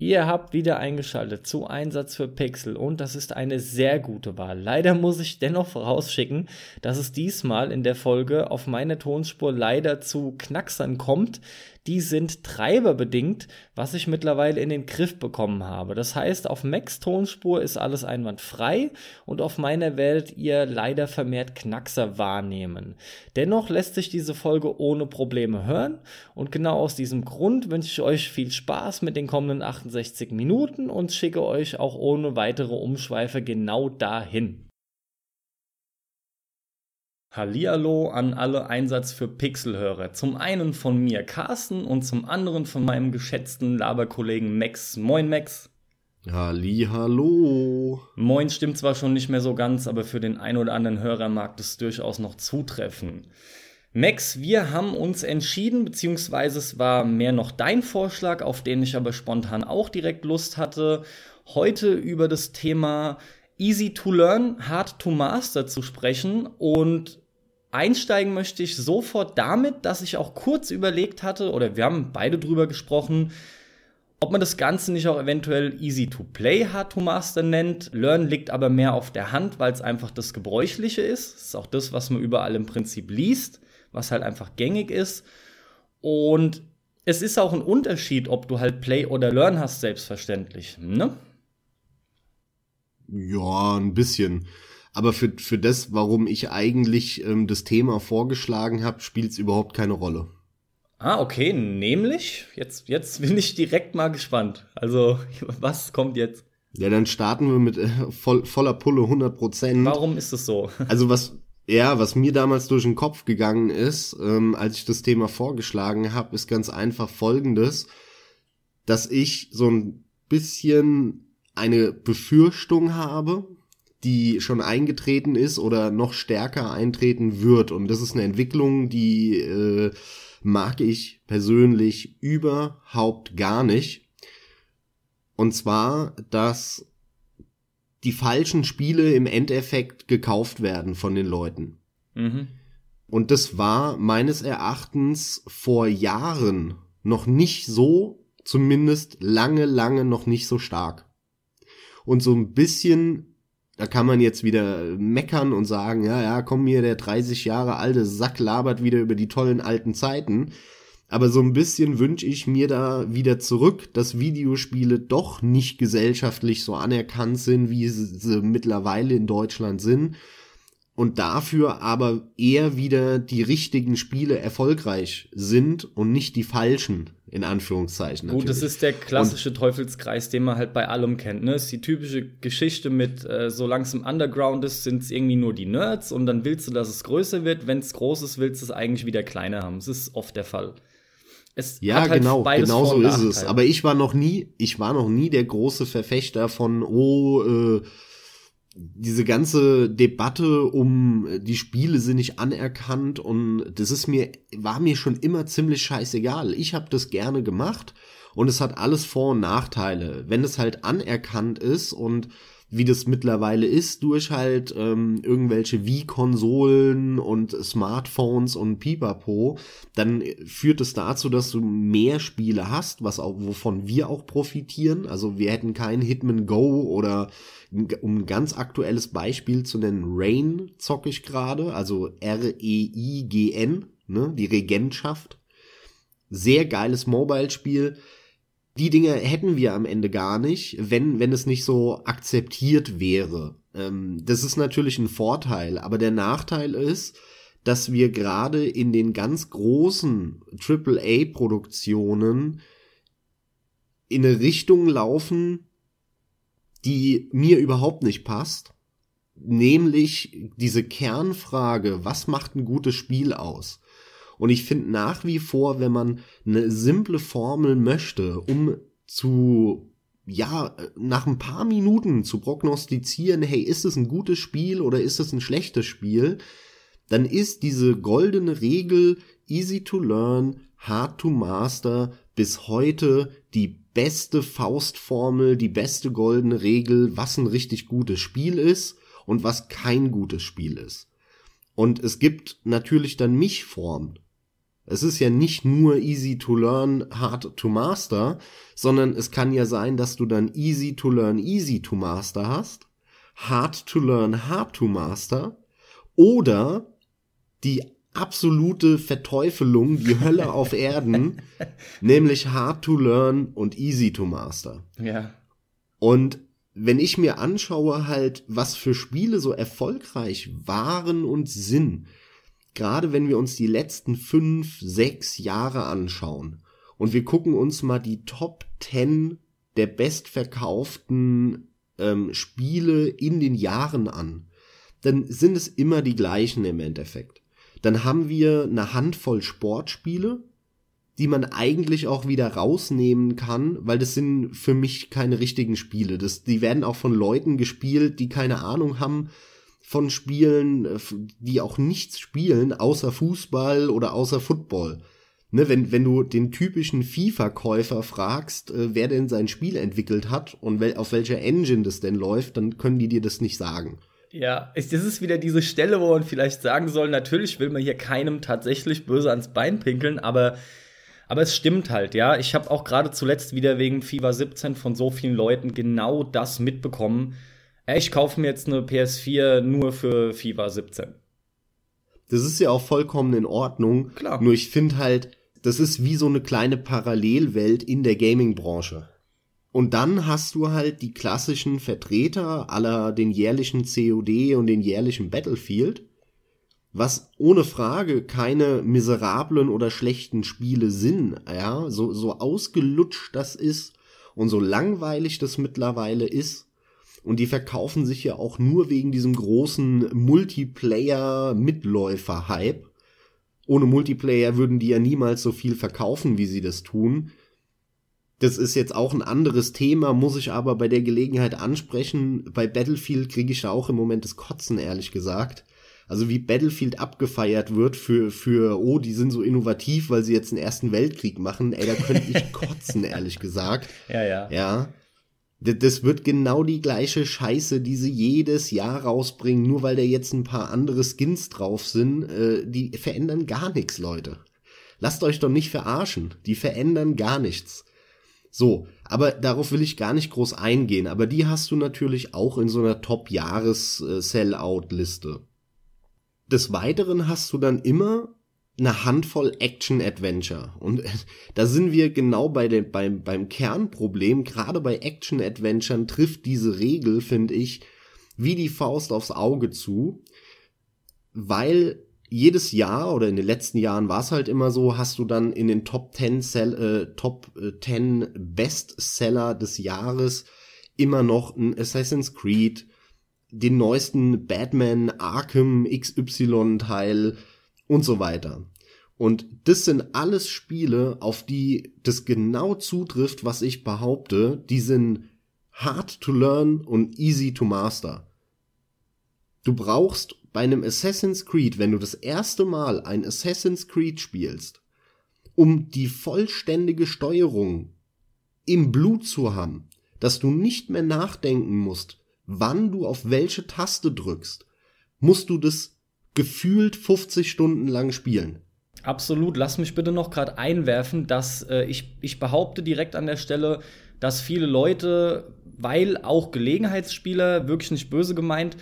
Ihr habt wieder eingeschaltet zu Einsatz für Pixel und das ist eine sehr gute Wahl. Leider muss ich dennoch vorausschicken, dass es diesmal in der Folge auf meine Tonspur leider zu Knacksern kommt, die sind treiberbedingt, was ich mittlerweile in den Griff bekommen habe. Das heißt, auf Max Tonspur ist alles einwandfrei und auf meiner werdet ihr leider vermehrt Knackser wahrnehmen. Dennoch lässt sich diese Folge ohne Probleme hören und genau aus diesem Grund wünsche ich euch viel Spaß mit den kommenden 68 Minuten und schicke euch auch ohne weitere Umschweife genau dahin. Hallihallo an alle Einsatz für Pixelhörer. Zum einen von mir Carsten und zum anderen von meinem geschätzten Laberkollegen Max. Moin Max. Hallihallo. Moin stimmt zwar schon nicht mehr so ganz, aber für den ein oder anderen Hörer mag das durchaus noch zutreffen. Max, wir haben uns entschieden, beziehungsweise es war mehr noch dein Vorschlag, auf den ich aber spontan auch direkt Lust hatte, heute über das Thema Easy to Learn, Hard to Master zu sprechen. Und einsteigen möchte ich sofort damit, dass ich auch kurz überlegt hatte, oder wir haben beide drüber gesprochen, ob man das Ganze nicht auch eventuell Easy to Play, Hard to Master nennt. Learn liegt aber mehr auf der Hand, weil es einfach das Gebräuchliche ist. Das ist auch das, was man überall im Prinzip liest, was halt einfach gängig ist. Und es ist auch ein Unterschied, ob du halt Play oder Learn hast, selbstverständlich. Ne? Ja, ein bisschen. Aber für, für das, warum ich eigentlich ähm, das Thema vorgeschlagen habe, spielt es überhaupt keine Rolle. Ah, okay, nämlich, jetzt, jetzt bin ich direkt mal gespannt. Also, was kommt jetzt? Ja, dann starten wir mit äh, voll, voller Pulle 100 Prozent. Warum ist es so? Also was, ja, was mir damals durch den Kopf gegangen ist, ähm, als ich das Thema vorgeschlagen habe, ist ganz einfach Folgendes, dass ich so ein bisschen eine Befürchtung habe, die schon eingetreten ist oder noch stärker eintreten wird. Und das ist eine Entwicklung, die äh, mag ich persönlich überhaupt gar nicht. Und zwar, dass die falschen Spiele im Endeffekt gekauft werden von den Leuten. Mhm. Und das war meines Erachtens vor Jahren noch nicht so, zumindest lange, lange noch nicht so stark und so ein bisschen, da kann man jetzt wieder meckern und sagen, ja, ja, komm mir, der 30 Jahre alte Sack labert wieder über die tollen alten Zeiten. Aber so ein bisschen wünsche ich mir da wieder zurück, dass Videospiele doch nicht gesellschaftlich so anerkannt sind, wie sie mittlerweile in Deutschland sind und dafür aber eher wieder die richtigen Spiele erfolgreich sind und nicht die falschen, in Anführungszeichen. Natürlich. Gut, das ist der klassische und, Teufelskreis, den man halt bei allem kennt. Ne? Das ist die typische Geschichte mit, äh, solange es im Underground ist, sind es irgendwie nur die Nerds und dann willst du, dass es größer wird. Wenn es groß ist, willst du es eigentlich wieder kleiner haben. Das ist oft der Fall. Es ja, halt genau, genau so ist es. Aber ich war noch nie, ich war noch nie der große Verfechter von, oh, äh, diese ganze Debatte um äh, die Spiele sind nicht anerkannt und das ist mir war mir schon immer ziemlich scheißegal. Ich habe das gerne gemacht und es hat alles Vor- und Nachteile. Wenn es halt anerkannt ist und wie das mittlerweile ist, durch halt ähm, irgendwelche Wii-Konsolen und Smartphones und Pipapo, dann führt es dazu, dass du mehr Spiele hast, was auch, wovon wir auch profitieren. Also wir hätten kein Hitman Go oder um ein ganz aktuelles Beispiel zu nennen, Rain zocke ich gerade, also R-E-I-G-N, ne, die Regentschaft. Sehr geiles Mobile-Spiel die Dinge hätten wir am Ende gar nicht, wenn, wenn es nicht so akzeptiert wäre. Ähm, das ist natürlich ein Vorteil, aber der Nachteil ist, dass wir gerade in den ganz großen AAA-Produktionen in eine Richtung laufen, die mir überhaupt nicht passt. Nämlich diese Kernfrage, was macht ein gutes Spiel aus? Und ich finde nach wie vor, wenn man eine simple Formel möchte, um zu ja, nach ein paar Minuten zu prognostizieren, hey, ist es ein gutes Spiel oder ist es ein schlechtes Spiel, dann ist diese goldene Regel easy to learn, hard to master bis heute die beste Faustformel, die beste goldene Regel, was ein richtig gutes Spiel ist und was kein gutes Spiel ist. Und es gibt natürlich dann Mischformen. Es ist ja nicht nur easy to learn, hard to master, sondern es kann ja sein, dass du dann easy to learn, easy to master hast, hard to learn, hard to master oder die absolute Verteufelung, die Hölle auf Erden, nämlich hard to learn und easy to master. Ja. Und wenn ich mir anschaue halt, was für Spiele so erfolgreich waren und sind, gerade wenn wir uns die letzten fünf, sechs Jahre anschauen und wir gucken uns mal die Top 10 der bestverkauften ähm, Spiele in den Jahren an, dann sind es immer die gleichen im Endeffekt. Dann haben wir eine Handvoll Sportspiele, die man eigentlich auch wieder rausnehmen kann, weil das sind für mich keine richtigen Spiele. Das, die werden auch von Leuten gespielt, die keine Ahnung haben von Spielen, äh, die auch nichts spielen, außer Fußball oder außer Football. Ne, wenn, wenn du den typischen FIFA-Käufer fragst, äh, wer denn sein Spiel entwickelt hat und wel auf welcher Engine das denn läuft, dann können die dir das nicht sagen. Ja, das ist wieder diese Stelle, wo man vielleicht sagen soll, natürlich will man hier keinem tatsächlich böse ans Bein pinkeln, aber aber es stimmt halt, ja. Ich habe auch gerade zuletzt wieder wegen FIFA 17 von so vielen Leuten genau das mitbekommen. Ich kaufe mir jetzt eine PS4 nur für FIFA 17. Das ist ja auch vollkommen in Ordnung. Klar. Nur ich finde halt, das ist wie so eine kleine Parallelwelt in der Gaming-Branche. Und dann hast du halt die klassischen Vertreter aller den jährlichen COD und den jährlichen Battlefield was ohne Frage keine miserablen oder schlechten Spiele sind, ja, so, so ausgelutscht das ist und so langweilig das mittlerweile ist. Und die verkaufen sich ja auch nur wegen diesem großen Multiplayer-Mitläufer-Hype. Ohne Multiplayer würden die ja niemals so viel verkaufen, wie sie das tun. Das ist jetzt auch ein anderes Thema, muss ich aber bei der Gelegenheit ansprechen. Bei Battlefield kriege ich da auch im Moment das Kotzen, ehrlich gesagt. Also wie Battlefield abgefeiert wird für, für, oh, die sind so innovativ, weil sie jetzt den Ersten Weltkrieg machen. Ey, da könnte ich kotzen, ehrlich gesagt. Ja, ja. Ja. Das wird genau die gleiche Scheiße, die sie jedes Jahr rausbringen, nur weil da jetzt ein paar andere Skins drauf sind. Äh, die verändern gar nichts, Leute. Lasst euch doch nicht verarschen. Die verändern gar nichts. So, aber darauf will ich gar nicht groß eingehen. Aber die hast du natürlich auch in so einer Top-Jahres-Sellout-Liste. Des Weiteren hast du dann immer eine Handvoll Action-Adventure. Und da sind wir genau bei dem, beim, beim Kernproblem. Gerade bei Action-Adventuren trifft diese Regel, finde ich, wie die Faust aufs Auge zu, weil jedes Jahr oder in den letzten Jahren war es halt immer so, hast du dann in den Top 10, Sell, äh, Top 10 äh, Bestseller des Jahres immer noch ein Assassin's Creed, den neuesten Batman Arkham XY Teil und so weiter. Und das sind alles Spiele, auf die das genau zutrifft, was ich behaupte. Die sind hard to learn und easy to master. Du brauchst bei einem Assassin's Creed, wenn du das erste Mal ein Assassin's Creed spielst, um die vollständige Steuerung im Blut zu haben, dass du nicht mehr nachdenken musst, wann du auf welche Taste drückst, musst du das gefühlt 50 Stunden lang spielen. Absolut. Lass mich bitte noch gerade einwerfen, dass äh, ich, ich behaupte direkt an der Stelle, dass viele Leute, weil auch Gelegenheitsspieler, wirklich nicht böse gemeint,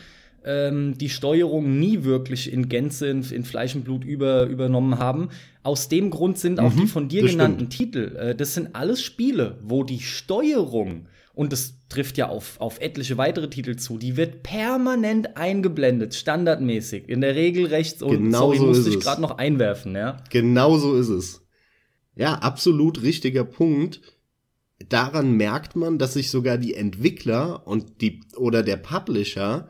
ähm, die Steuerung nie wirklich in Gänze in, in Fleisch und Blut über, übernommen haben. Aus dem Grund sind auch mhm, die von dir genannten stimmt. Titel, äh, das sind alles Spiele, wo die Steuerung und das trifft ja auf, auf etliche weitere Titel zu, die wird permanent eingeblendet, standardmäßig. In der Regel rechts und genau sorry, so musste ich gerade noch einwerfen, ja. Genau so ist es. Ja, absolut richtiger Punkt. Daran merkt man, dass sich sogar die Entwickler und die oder der Publisher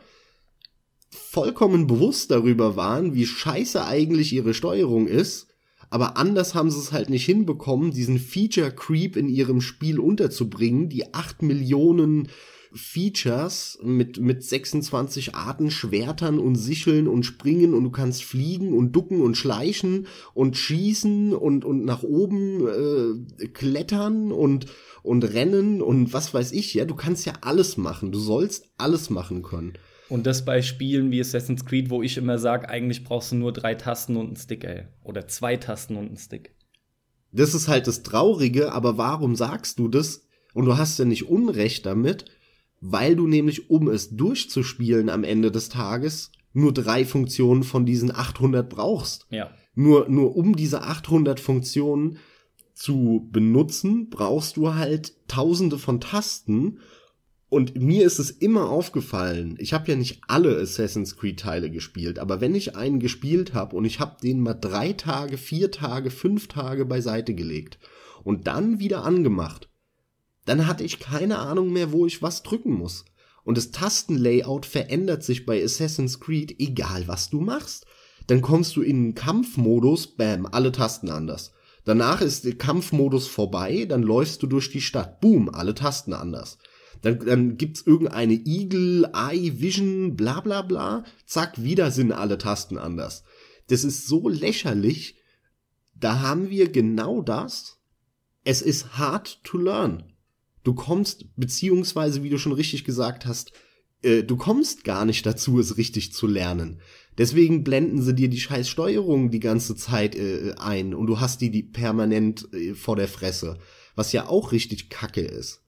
vollkommen bewusst darüber waren, wie scheiße eigentlich ihre Steuerung ist aber anders haben sie es halt nicht hinbekommen, diesen Feature Creep in ihrem Spiel unterzubringen, die acht Millionen Features mit, mit 26 Arten Schwertern und Sicheln und Springen und du kannst fliegen und ducken und schleichen und schießen und, und nach oben äh, klettern und, und rennen und was weiß ich, ja, du kannst ja alles machen, du sollst alles machen können. Und das bei Spielen wie Assassin's Creed, wo ich immer sage, eigentlich brauchst du nur drei Tasten und einen Stick, ey. Oder zwei Tasten und einen Stick. Das ist halt das Traurige, aber warum sagst du das? Und du hast ja nicht Unrecht damit, weil du nämlich, um es durchzuspielen am Ende des Tages, nur drei Funktionen von diesen 800 brauchst. Ja. Nur, nur um diese 800 Funktionen zu benutzen, brauchst du halt tausende von Tasten. Und mir ist es immer aufgefallen, ich habe ja nicht alle Assassin's Creed Teile gespielt, aber wenn ich einen gespielt habe und ich habe den mal drei Tage, vier Tage, fünf Tage beiseite gelegt und dann wieder angemacht, dann hatte ich keine Ahnung mehr, wo ich was drücken muss. Und das Tastenlayout verändert sich bei Assassin's Creed, egal was du machst. Dann kommst du in den Kampfmodus, bam, alle Tasten anders. Danach ist der Kampfmodus vorbei, dann läufst du durch die Stadt. Boom, alle Tasten anders. Dann, dann gibt's irgendeine Eagle, Eye, Vision, bla bla bla. Zack, wieder sind alle Tasten anders. Das ist so lächerlich. Da haben wir genau das. Es ist hard to learn. Du kommst, beziehungsweise, wie du schon richtig gesagt hast, äh, du kommst gar nicht dazu, es richtig zu lernen. Deswegen blenden sie dir die scheiß Steuerung die ganze Zeit äh, ein und du hast die, die permanent äh, vor der Fresse, was ja auch richtig kacke ist.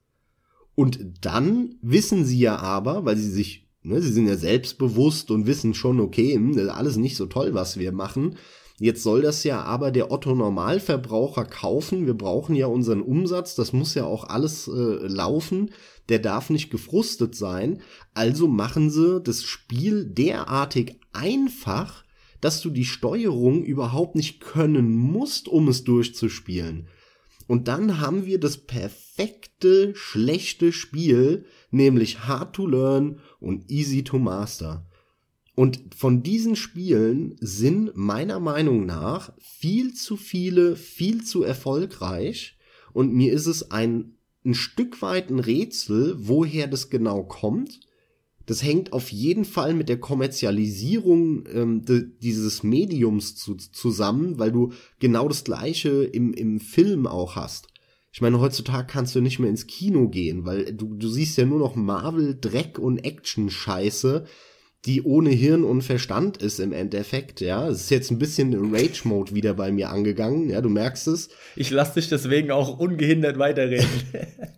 Und dann wissen sie ja aber, weil sie sich, ne, sie sind ja selbstbewusst und wissen schon, okay, hm, alles nicht so toll, was wir machen. Jetzt soll das ja aber der Otto Normalverbraucher kaufen. Wir brauchen ja unseren Umsatz. Das muss ja auch alles äh, laufen. Der darf nicht gefrustet sein. Also machen sie das Spiel derartig einfach, dass du die Steuerung überhaupt nicht können musst, um es durchzuspielen. Und dann haben wir das perfekte, schlechte Spiel, nämlich Hard to Learn und Easy to Master. Und von diesen Spielen sind meiner Meinung nach viel zu viele, viel zu erfolgreich. Und mir ist es ein, ein Stück weit ein Rätsel, woher das genau kommt. Das hängt auf jeden Fall mit der Kommerzialisierung ähm, de, dieses Mediums zu, zusammen, weil du genau das gleiche im, im Film auch hast. Ich meine, heutzutage kannst du nicht mehr ins Kino gehen, weil du, du siehst ja nur noch Marvel, Dreck und Action-Scheiße die ohne Hirn und Verstand ist im Endeffekt, ja. Es ist jetzt ein bisschen Rage-Mode wieder bei mir angegangen, ja, du merkst es. Ich lass dich deswegen auch ungehindert weiterreden.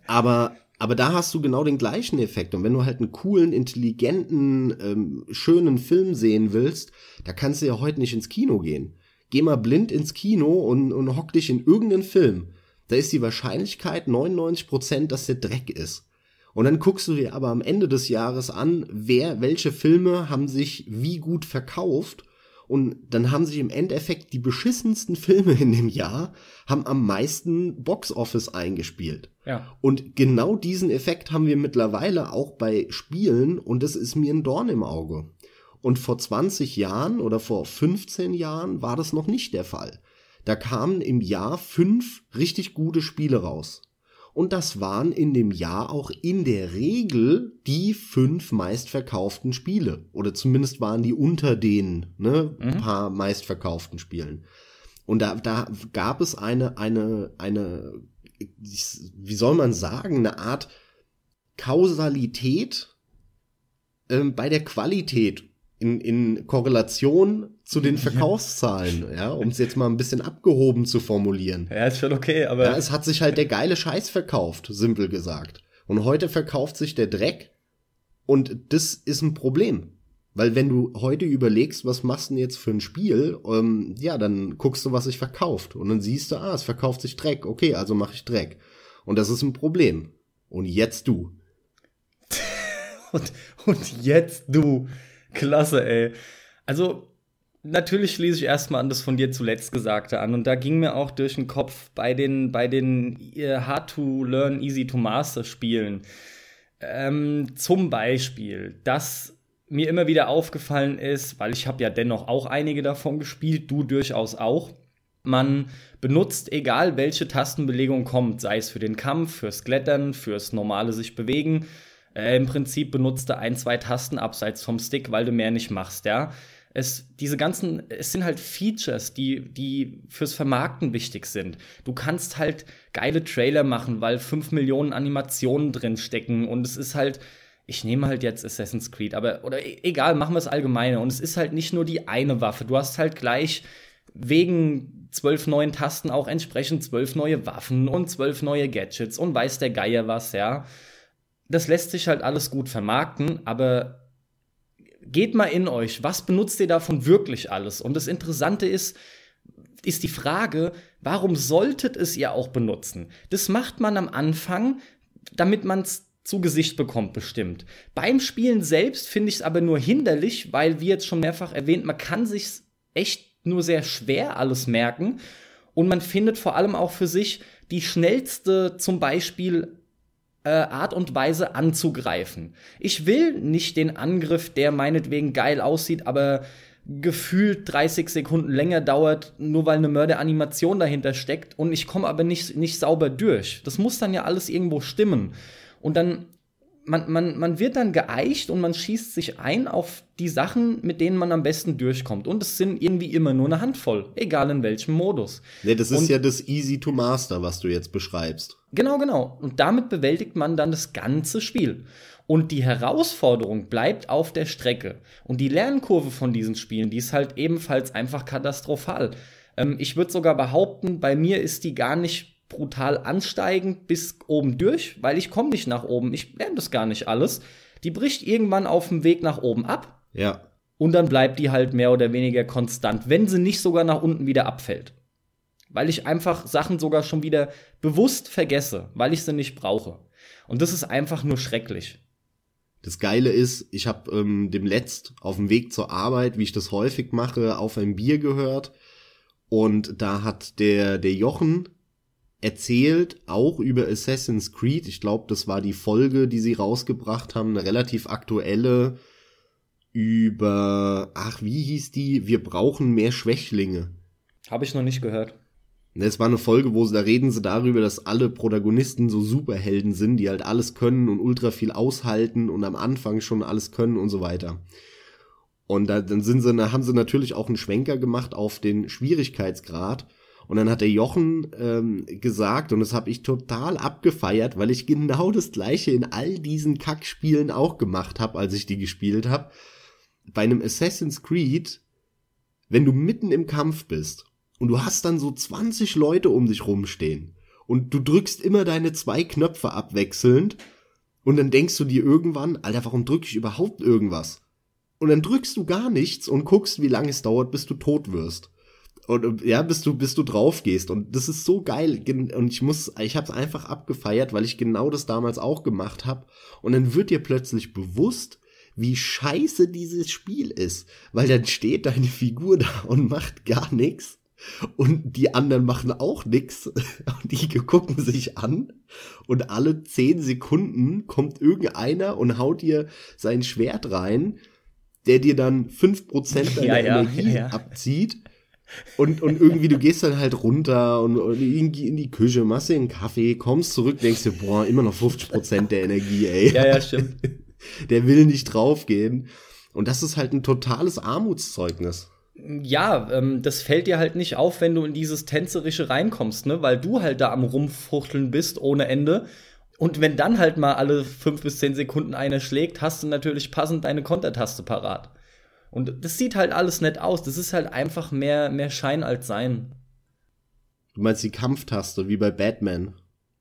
aber, aber da hast du genau den gleichen Effekt. Und wenn du halt einen coolen, intelligenten, ähm, schönen Film sehen willst, da kannst du ja heute nicht ins Kino gehen. Geh mal blind ins Kino und, und hock dich in irgendeinen Film. Da ist die Wahrscheinlichkeit 99 Prozent, dass der Dreck ist. Und dann guckst du dir aber am Ende des Jahres an, wer, welche Filme haben sich wie gut verkauft. Und dann haben sich im Endeffekt die beschissensten Filme in dem Jahr haben am meisten Boxoffice eingespielt. Ja. Und genau diesen Effekt haben wir mittlerweile auch bei Spielen und das ist mir ein Dorn im Auge. Und vor 20 Jahren oder vor 15 Jahren war das noch nicht der Fall. Da kamen im Jahr fünf richtig gute Spiele raus. Und das waren in dem Jahr auch in der Regel die fünf meistverkauften Spiele. Oder zumindest waren die unter den ne, mhm. paar meistverkauften Spielen. Und da, da gab es eine, eine, eine, wie soll man sagen, eine Art Kausalität ähm, bei der Qualität in, in Korrelation zu den Verkaufszahlen, ja, um es jetzt mal ein bisschen abgehoben zu formulieren. Ja, ist schon okay, aber. Ja, es hat sich halt der geile Scheiß verkauft, simpel gesagt. Und heute verkauft sich der Dreck und das ist ein Problem. Weil wenn du heute überlegst, was machst du denn jetzt für ein Spiel, ähm, ja, dann guckst du, was sich verkauft. Und dann siehst du, ah, es verkauft sich Dreck. Okay, also mache ich Dreck. Und das ist ein Problem. Und jetzt du. und, und jetzt du. Klasse, ey. Also, natürlich schließe ich erstmal an das von dir zuletzt Gesagte an. Und da ging mir auch durch den Kopf bei den, bei den äh, Hard to Learn, Easy to Master Spielen. Ähm, zum Beispiel, dass mir immer wieder aufgefallen ist, weil ich habe ja dennoch auch einige davon gespielt, du durchaus auch. Man benutzt, egal welche Tastenbelegung kommt, sei es für den Kampf, fürs Klettern, fürs normale sich bewegen, äh, Im Prinzip benutzt du ein, zwei Tasten abseits vom Stick, weil du mehr nicht machst, ja. Es, diese ganzen, es sind halt Features, die, die fürs Vermarkten wichtig sind. Du kannst halt geile Trailer machen, weil fünf Millionen Animationen drin stecken und es ist halt, ich nehme halt jetzt Assassin's Creed, aber, oder e, egal, machen wir es allgemeiner. Und es ist halt nicht nur die eine Waffe. Du hast halt gleich wegen zwölf neuen Tasten auch entsprechend zwölf neue Waffen und zwölf neue Gadgets und weiß der Geier was, ja. Das lässt sich halt alles gut vermarkten, aber geht mal in euch, was benutzt ihr davon wirklich alles? Und das Interessante ist, ist die Frage, warum solltet es ihr auch benutzen? Das macht man am Anfang, damit man es zu Gesicht bekommt, bestimmt. Beim Spielen selbst finde ich es aber nur hinderlich, weil, wie jetzt schon mehrfach erwähnt, man kann sich echt nur sehr schwer alles merken und man findet vor allem auch für sich die schnellste zum Beispiel äh, Art und Weise anzugreifen. Ich will nicht den Angriff, der meinetwegen geil aussieht, aber gefühlt 30 Sekunden länger dauert, nur weil eine Mörderanimation dahinter steckt und ich komme aber nicht, nicht sauber durch. Das muss dann ja alles irgendwo stimmen. Und dann man, man, man wird dann geeicht und man schießt sich ein auf die Sachen, mit denen man am besten durchkommt. Und es sind irgendwie immer nur eine Handvoll, egal in welchem Modus. Nee, das ist und, ja das Easy to Master, was du jetzt beschreibst. Genau, genau. Und damit bewältigt man dann das ganze Spiel. Und die Herausforderung bleibt auf der Strecke. Und die Lernkurve von diesen Spielen, die ist halt ebenfalls einfach katastrophal. Ähm, ich würde sogar behaupten, bei mir ist die gar nicht brutal ansteigend bis oben durch, weil ich komme nicht nach oben. Ich lerne das gar nicht alles. Die bricht irgendwann auf dem Weg nach oben ab. Ja. Und dann bleibt die halt mehr oder weniger konstant, wenn sie nicht sogar nach unten wieder abfällt. Weil ich einfach Sachen sogar schon wieder bewusst vergesse, weil ich sie nicht brauche. Und das ist einfach nur schrecklich. Das Geile ist, ich habe ähm, dem letzt auf dem Weg zur Arbeit, wie ich das häufig mache, auf ein Bier gehört. Und da hat der, der Jochen, erzählt auch über Assassin's Creed. Ich glaube, das war die Folge, die sie rausgebracht haben, eine relativ aktuelle über, ach, wie hieß die? Wir brauchen mehr Schwächlinge. Habe ich noch nicht gehört. Es war eine Folge, wo sie, da reden sie darüber, dass alle Protagonisten so Superhelden sind, die halt alles können und ultra viel aushalten und am Anfang schon alles können und so weiter. Und da, dann sind sie, haben sie natürlich auch einen Schwenker gemacht auf den Schwierigkeitsgrad und dann hat der Jochen ähm, gesagt, und das habe ich total abgefeiert, weil ich genau das gleiche in all diesen Kackspielen auch gemacht habe, als ich die gespielt habe. Bei einem Assassin's Creed, wenn du mitten im Kampf bist und du hast dann so 20 Leute um dich rumstehen und du drückst immer deine zwei Knöpfe abwechselnd und dann denkst du dir irgendwann, Alter, warum drücke ich überhaupt irgendwas? Und dann drückst du gar nichts und guckst, wie lange es dauert, bis du tot wirst. Und ja, bis du, bis du drauf gehst. Und das ist so geil. Und ich muss, ich habe es einfach abgefeiert, weil ich genau das damals auch gemacht habe. Und dann wird dir plötzlich bewusst, wie scheiße dieses Spiel ist. Weil dann steht deine Figur da und macht gar nichts. Und die anderen machen auch nichts. Und die gucken sich an. Und alle zehn Sekunden kommt irgendeiner und haut dir sein Schwert rein, der dir dann fünf Prozent deiner ja, Energie ja, ja. abzieht und, und irgendwie, du gehst dann halt runter und, und in, in, die Küche, machst dir einen Kaffee, kommst zurück, denkst dir, boah, immer noch 50 Prozent der Energie, ey. Ja, ja, stimmt. Der will nicht draufgehen. Und das ist halt ein totales Armutszeugnis. Ja, ähm, das fällt dir halt nicht auf, wenn du in dieses Tänzerische reinkommst, ne? Weil du halt da am Rumfuchteln bist ohne Ende. Und wenn dann halt mal alle fünf bis zehn Sekunden einer schlägt, hast du natürlich passend deine Kontertaste parat. Und das sieht halt alles nett aus. Das ist halt einfach mehr, mehr Schein als Sein. Du meinst die Kampftaste, wie bei Batman.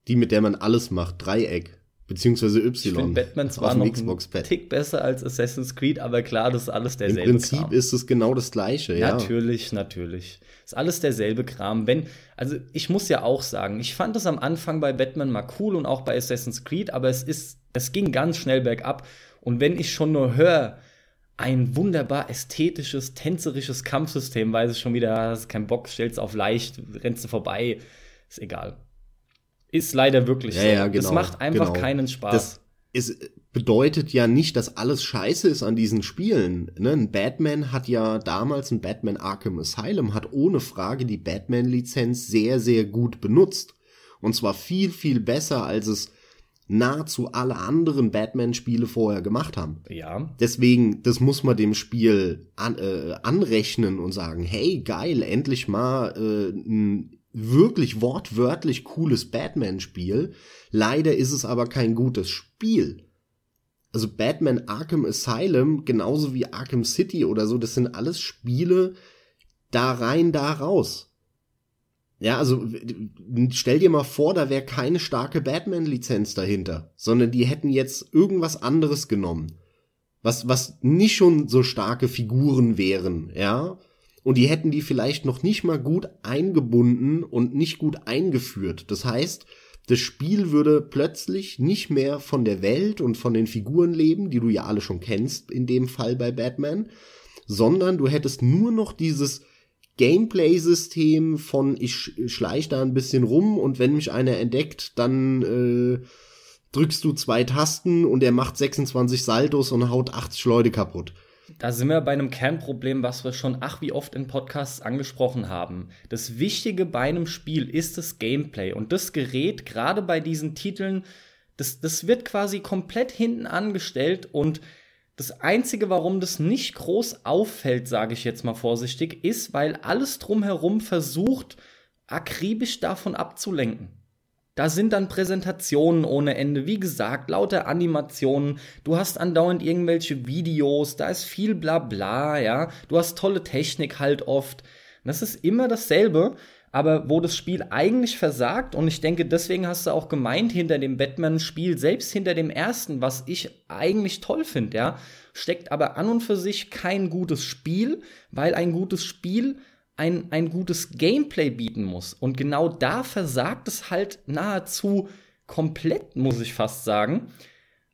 Die, mit der man alles macht. Dreieck. Beziehungsweise Y. Ich finde Batman zwar noch ein Tick besser als Assassin's Creed, aber klar, das ist alles derselbe Im Prinzip Kram. ist es genau das gleiche, ja. Natürlich, natürlich. Ist alles derselbe Kram. Wenn, also ich muss ja auch sagen, ich fand das am Anfang bei Batman mal cool und auch bei Assassin's Creed, aber es ist, es ging ganz schnell bergab. Und wenn ich schon nur höre, ein wunderbar ästhetisches, tänzerisches Kampfsystem, weiß ich schon wieder, hast keinen Bock, stellst auf leicht, rennst du vorbei, ist egal. Ist leider wirklich ja, so. Ja, genau, das macht einfach genau. keinen Spaß. Das ist, bedeutet ja nicht, dass alles scheiße ist an diesen Spielen. Ne? Ein Batman hat ja damals, ein Batman Arkham Asylum hat ohne Frage die Batman-Lizenz sehr, sehr gut benutzt. Und zwar viel, viel besser, als es nahezu alle anderen Batman-Spiele vorher gemacht haben. Ja. Deswegen, das muss man dem Spiel an, äh, anrechnen und sagen, hey, geil, endlich mal äh, ein wirklich wortwörtlich cooles Batman-Spiel. Leider ist es aber kein gutes Spiel. also Batman Arkham Asylum, genauso wie Arkham City oder so, das sind alles Spiele da rein, da raus. Ja, also stell dir mal vor, da wäre keine starke Batman-Lizenz dahinter, sondern die hätten jetzt irgendwas anderes genommen. Was, was nicht schon so starke Figuren wären, ja. Und die hätten die vielleicht noch nicht mal gut eingebunden und nicht gut eingeführt. Das heißt, das Spiel würde plötzlich nicht mehr von der Welt und von den Figuren leben, die du ja alle schon kennst, in dem Fall bei Batman, sondern du hättest nur noch dieses Gameplay-System von ich schleich da ein bisschen rum und wenn mich einer entdeckt, dann äh, drückst du zwei Tasten und er macht 26 Saltos und haut 80 Leute kaputt. Da sind wir bei einem Kernproblem, was wir schon ach wie oft in Podcasts angesprochen haben. Das Wichtige bei einem Spiel ist das Gameplay und das Gerät, gerade bei diesen Titeln, das, das wird quasi komplett hinten angestellt und das Einzige, warum das nicht groß auffällt, sage ich jetzt mal vorsichtig, ist, weil alles drumherum versucht, akribisch davon abzulenken. Da sind dann Präsentationen ohne Ende, wie gesagt, lauter Animationen, du hast andauernd irgendwelche Videos, da ist viel Blabla, ja, du hast tolle Technik halt oft. Das ist immer dasselbe, aber wo das Spiel eigentlich versagt, und ich denke, deswegen hast du auch gemeint, hinter dem Batman-Spiel, selbst hinter dem ersten, was ich eigentlich toll finde, ja, steckt aber an und für sich kein gutes Spiel, weil ein gutes Spiel ein, ein gutes Gameplay bieten muss. Und genau da versagt es halt nahezu komplett, muss ich fast sagen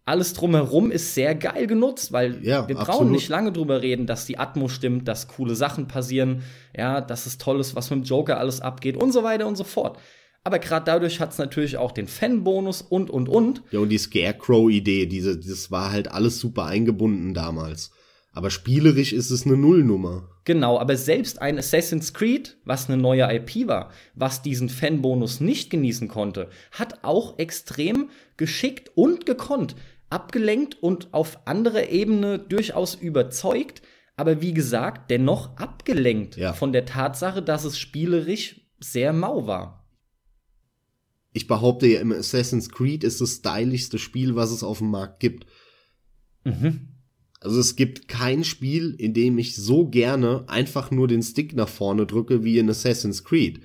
alles drumherum ist sehr geil genutzt, weil ja, wir brauchen absolut. nicht lange drüber reden, dass die Atmo stimmt, dass coole Sachen passieren, ja, dass es toll ist, was mit dem Joker alles abgeht und so weiter und so fort. Aber gerade dadurch hat es natürlich auch den Fan-Bonus und und und. Ja, und die Scarecrow-Idee, diese, das war halt alles super eingebunden damals. Aber spielerisch ist es eine Nullnummer. Genau, aber selbst ein Assassin's Creed, was eine neue IP war, was diesen Fanbonus nicht genießen konnte, hat auch extrem geschickt und gekonnt abgelenkt und auf anderer Ebene durchaus überzeugt, aber wie gesagt, dennoch abgelenkt ja. von der Tatsache, dass es spielerisch sehr mau war. Ich behaupte ja immer, Assassin's Creed ist das stylischste Spiel, was es auf dem Markt gibt. Mhm. Also es gibt kein Spiel, in dem ich so gerne einfach nur den Stick nach vorne drücke wie in Assassin's Creed.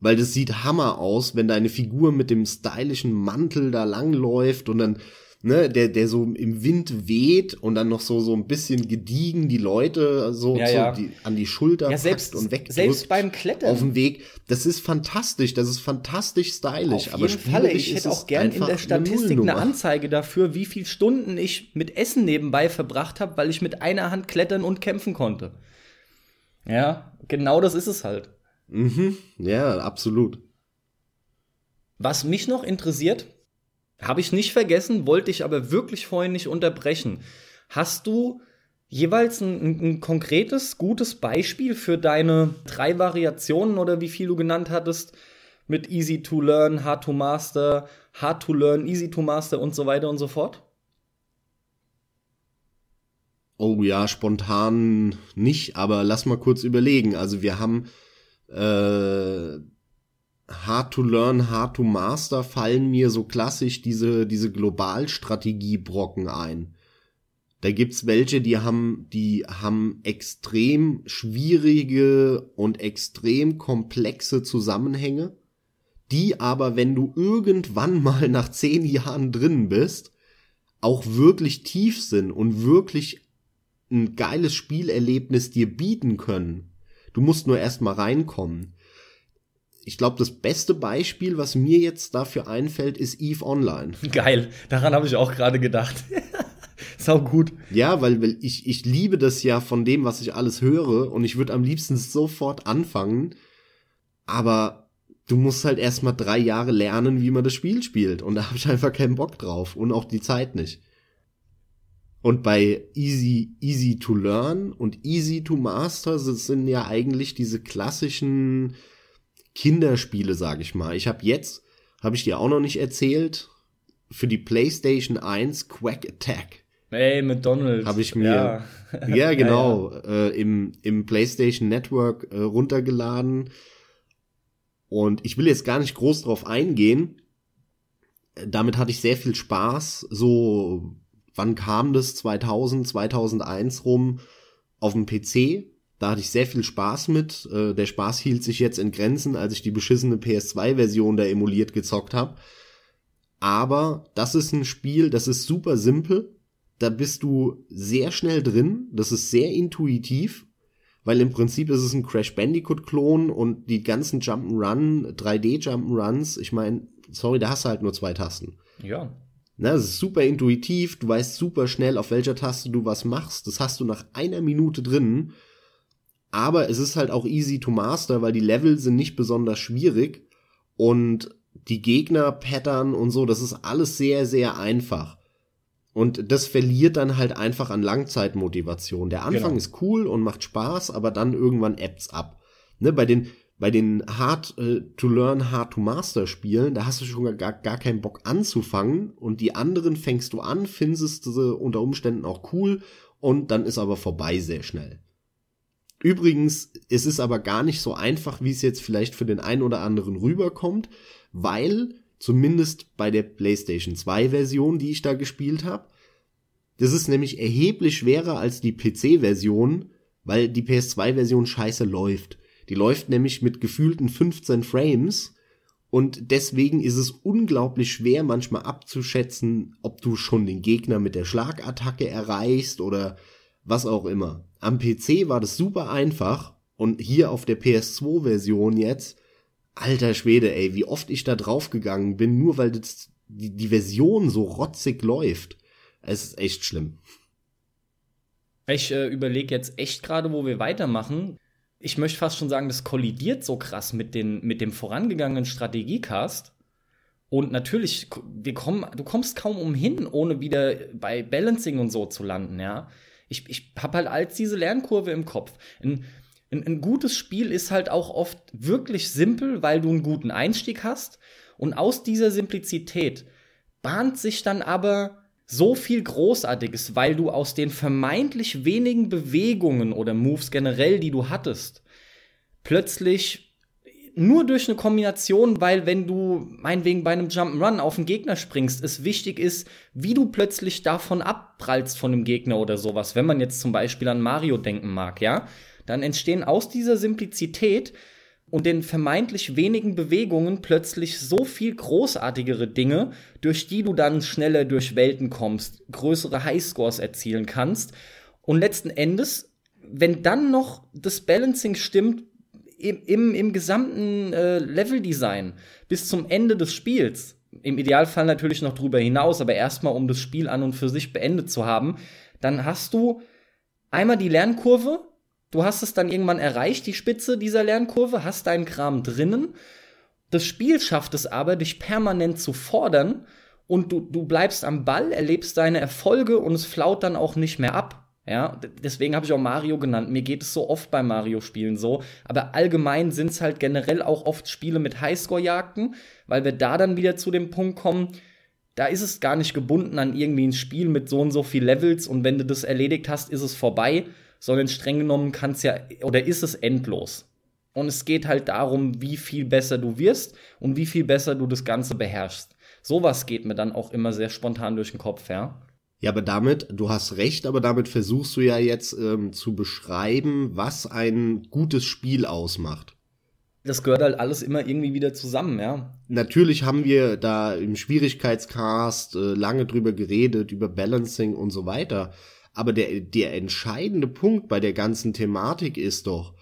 Weil das sieht Hammer aus, wenn deine Figur mit dem stylischen Mantel da langläuft und dann ne, der, der so im Wind weht und dann noch so, so ein bisschen gediegen die Leute so, ja, ja. Die, an die Schulter ja, selbst, und weg. Selbst beim Klettern. Auf dem Weg. Das ist fantastisch, das ist fantastisch stylisch. Auf jeden Fall, ich hätte auch gern in der Statistik eine, eine Anzeige dafür, wie viele Stunden ich mit Essen nebenbei verbracht habe, weil ich mit einer Hand klettern und kämpfen konnte. Ja, genau das ist es halt. Mhm, ja, absolut. Was mich noch interessiert, habe ich nicht vergessen, wollte ich aber wirklich vorhin nicht unterbrechen. Hast du jeweils ein, ein, konkretes, gutes Beispiel für deine drei Variationen oder wie viel du genannt hattest? Mit Easy to Learn, Hard to Master, Hard to Learn, Easy to Master und so weiter und so fort? Oh ja, spontan nicht, aber lass mal kurz überlegen. Also wir haben äh, Hard to Learn, Hard to Master fallen mir so klassisch diese, diese Globalstrategie-Brocken ein. Da gibt's welche, die haben, die haben extrem schwierige und extrem komplexe Zusammenhänge, die aber, wenn du irgendwann mal nach zehn Jahren drin bist, auch wirklich tief sind und wirklich ein geiles Spielerlebnis dir bieten können. Du musst nur erst mal reinkommen ich glaube, das beste Beispiel, was mir jetzt dafür einfällt, ist Eve Online. Geil, daran habe ich auch gerade gedacht. Sau gut. Ja, weil, ich, ich liebe das ja von dem, was ich alles höre und ich würde am liebsten sofort anfangen, aber du musst halt erstmal drei Jahre lernen, wie man das Spiel spielt und da habe ich einfach keinen Bock drauf und auch die Zeit nicht. Und bei Easy, Easy to Learn und Easy to Master sind ja eigentlich diese klassischen Kinderspiele, sage ich mal. Ich habe jetzt, habe ich dir auch noch nicht erzählt, für die PlayStation 1 Quack Attack. Hey, McDonald's. Habe ich mir, ja, ja genau, ja, ja. Äh, im, im PlayStation Network äh, runtergeladen. Und ich will jetzt gar nicht groß drauf eingehen. Damit hatte ich sehr viel Spaß, so wann kam das? 2000, 2001 rum auf dem PC. Da hatte ich sehr viel Spaß mit. Äh, der Spaß hielt sich jetzt in Grenzen, als ich die beschissene PS2-Version da emuliert gezockt habe. Aber das ist ein Spiel, das ist super simpel. Da bist du sehr schnell drin. Das ist sehr intuitiv weil im Prinzip ist es ein Crash Bandicoot-Klon und die ganzen Jump'n'Run, 3D-Jump'n'Runs, ich meine, sorry, da hast du halt nur zwei Tasten. Ja. Na, es ist super intuitiv, du weißt super schnell, auf welcher Taste du was machst. Das hast du nach einer Minute drin. Aber es ist halt auch easy to master, weil die Level sind nicht besonders schwierig und die Gegner-Pattern und so, das ist alles sehr, sehr einfach. Und das verliert dann halt einfach an Langzeitmotivation. Der Anfang genau. ist cool und macht Spaß, aber dann irgendwann ebbt's ab. Ne, bei den bei den Hard äh, to Learn, Hard to Master Spielen, da hast du schon gar, gar keinen Bock anzufangen und die anderen fängst du an, findest sie unter Umständen auch cool und dann ist aber vorbei sehr schnell. Übrigens, es ist aber gar nicht so einfach, wie es jetzt vielleicht für den einen oder anderen rüberkommt, weil Zumindest bei der PlayStation 2 Version, die ich da gespielt habe. Das ist nämlich erheblich schwerer als die PC-Version, weil die PS2-Version scheiße läuft. Die läuft nämlich mit gefühlten 15 Frames und deswegen ist es unglaublich schwer manchmal abzuschätzen, ob du schon den Gegner mit der Schlagattacke erreichst oder was auch immer. Am PC war das super einfach und hier auf der PS2-Version jetzt Alter Schwede, ey, wie oft ich da draufgegangen bin, nur weil das, die, die Version so rotzig läuft. Es ist echt schlimm. Ich äh, überlege jetzt echt gerade, wo wir weitermachen. Ich möchte fast schon sagen, das kollidiert so krass mit, den, mit dem vorangegangenen Strategiecast. Und natürlich, wir kommen, du kommst kaum umhin, ohne wieder bei Balancing und so zu landen, ja. Ich, ich habe halt als diese Lernkurve im Kopf. In, ein, ein gutes Spiel ist halt auch oft wirklich simpel, weil du einen guten Einstieg hast. Und aus dieser Simplizität bahnt sich dann aber so viel Großartiges, weil du aus den vermeintlich wenigen Bewegungen oder Moves generell, die du hattest, plötzlich nur durch eine Kombination, weil wenn du meinetwegen bei einem Jump'n'Run auf den Gegner springst, es wichtig ist, wie du plötzlich davon abprallst von dem Gegner oder sowas, wenn man jetzt zum Beispiel an Mario denken mag, ja dann entstehen aus dieser Simplizität und den vermeintlich wenigen Bewegungen plötzlich so viel großartigere Dinge, durch die du dann schneller durch Welten kommst, größere Highscores erzielen kannst. Und letzten Endes, wenn dann noch das Balancing stimmt im, im, im gesamten äh, Leveldesign bis zum Ende des Spiels, im Idealfall natürlich noch drüber hinaus, aber erstmal um das Spiel an und für sich beendet zu haben, dann hast du einmal die Lernkurve, Du hast es dann irgendwann erreicht, die Spitze dieser Lernkurve, hast deinen Kram drinnen. Das Spiel schafft es aber, dich permanent zu fordern und du, du bleibst am Ball, erlebst deine Erfolge und es flaut dann auch nicht mehr ab. Ja, deswegen habe ich auch Mario genannt. Mir geht es so oft bei Mario-Spielen so. Aber allgemein sind es halt generell auch oft Spiele mit Highscore-Jagden, weil wir da dann wieder zu dem Punkt kommen, da ist es gar nicht gebunden an irgendwie ein Spiel mit so und so viel Levels und wenn du das erledigt hast, ist es vorbei, sondern streng genommen kann es ja oder ist es endlos. Und es geht halt darum, wie viel besser du wirst und wie viel besser du das Ganze beherrschst. Sowas geht mir dann auch immer sehr spontan durch den Kopf, ja. Ja, aber damit, du hast recht, aber damit versuchst du ja jetzt ähm, zu beschreiben, was ein gutes Spiel ausmacht. Das gehört halt alles immer irgendwie wieder zusammen, ja. Natürlich haben wir da im Schwierigkeitscast äh, lange drüber geredet, über Balancing und so weiter. Aber der, der entscheidende Punkt bei der ganzen Thematik ist doch,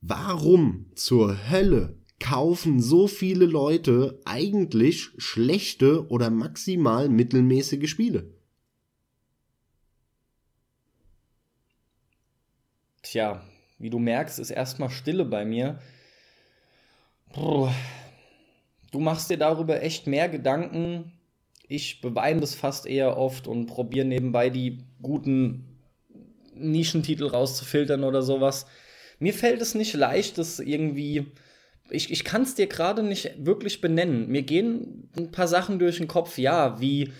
warum zur Hölle kaufen so viele Leute eigentlich schlechte oder maximal mittelmäßige Spiele? Tja, wie du merkst, ist erstmal Stille bei mir. Du machst dir darüber echt mehr Gedanken, ich beweine das fast eher oft und probiere nebenbei die guten Nischentitel rauszufiltern oder sowas. Mir fällt es nicht leicht, das irgendwie. Ich, ich kann es dir gerade nicht wirklich benennen. Mir gehen ein paar Sachen durch den Kopf, ja, wie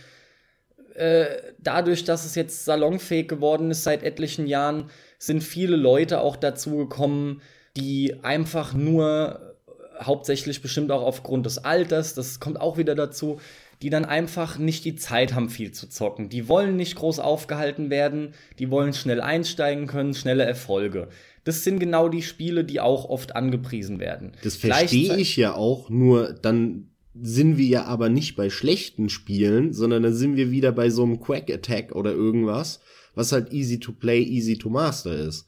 äh, dadurch, dass es jetzt salonfähig geworden ist seit etlichen Jahren, sind viele Leute auch dazu gekommen, die einfach nur hauptsächlich bestimmt auch aufgrund des Alters, das kommt auch wieder dazu, die dann einfach nicht die Zeit haben, viel zu zocken. Die wollen nicht groß aufgehalten werden, die wollen schnell einsteigen können, schnelle Erfolge. Das sind genau die Spiele, die auch oft angepriesen werden. Das verstehe ich ja auch, nur dann sind wir ja aber nicht bei schlechten Spielen, sondern dann sind wir wieder bei so einem Quack Attack oder irgendwas, was halt easy to play, easy to master ist.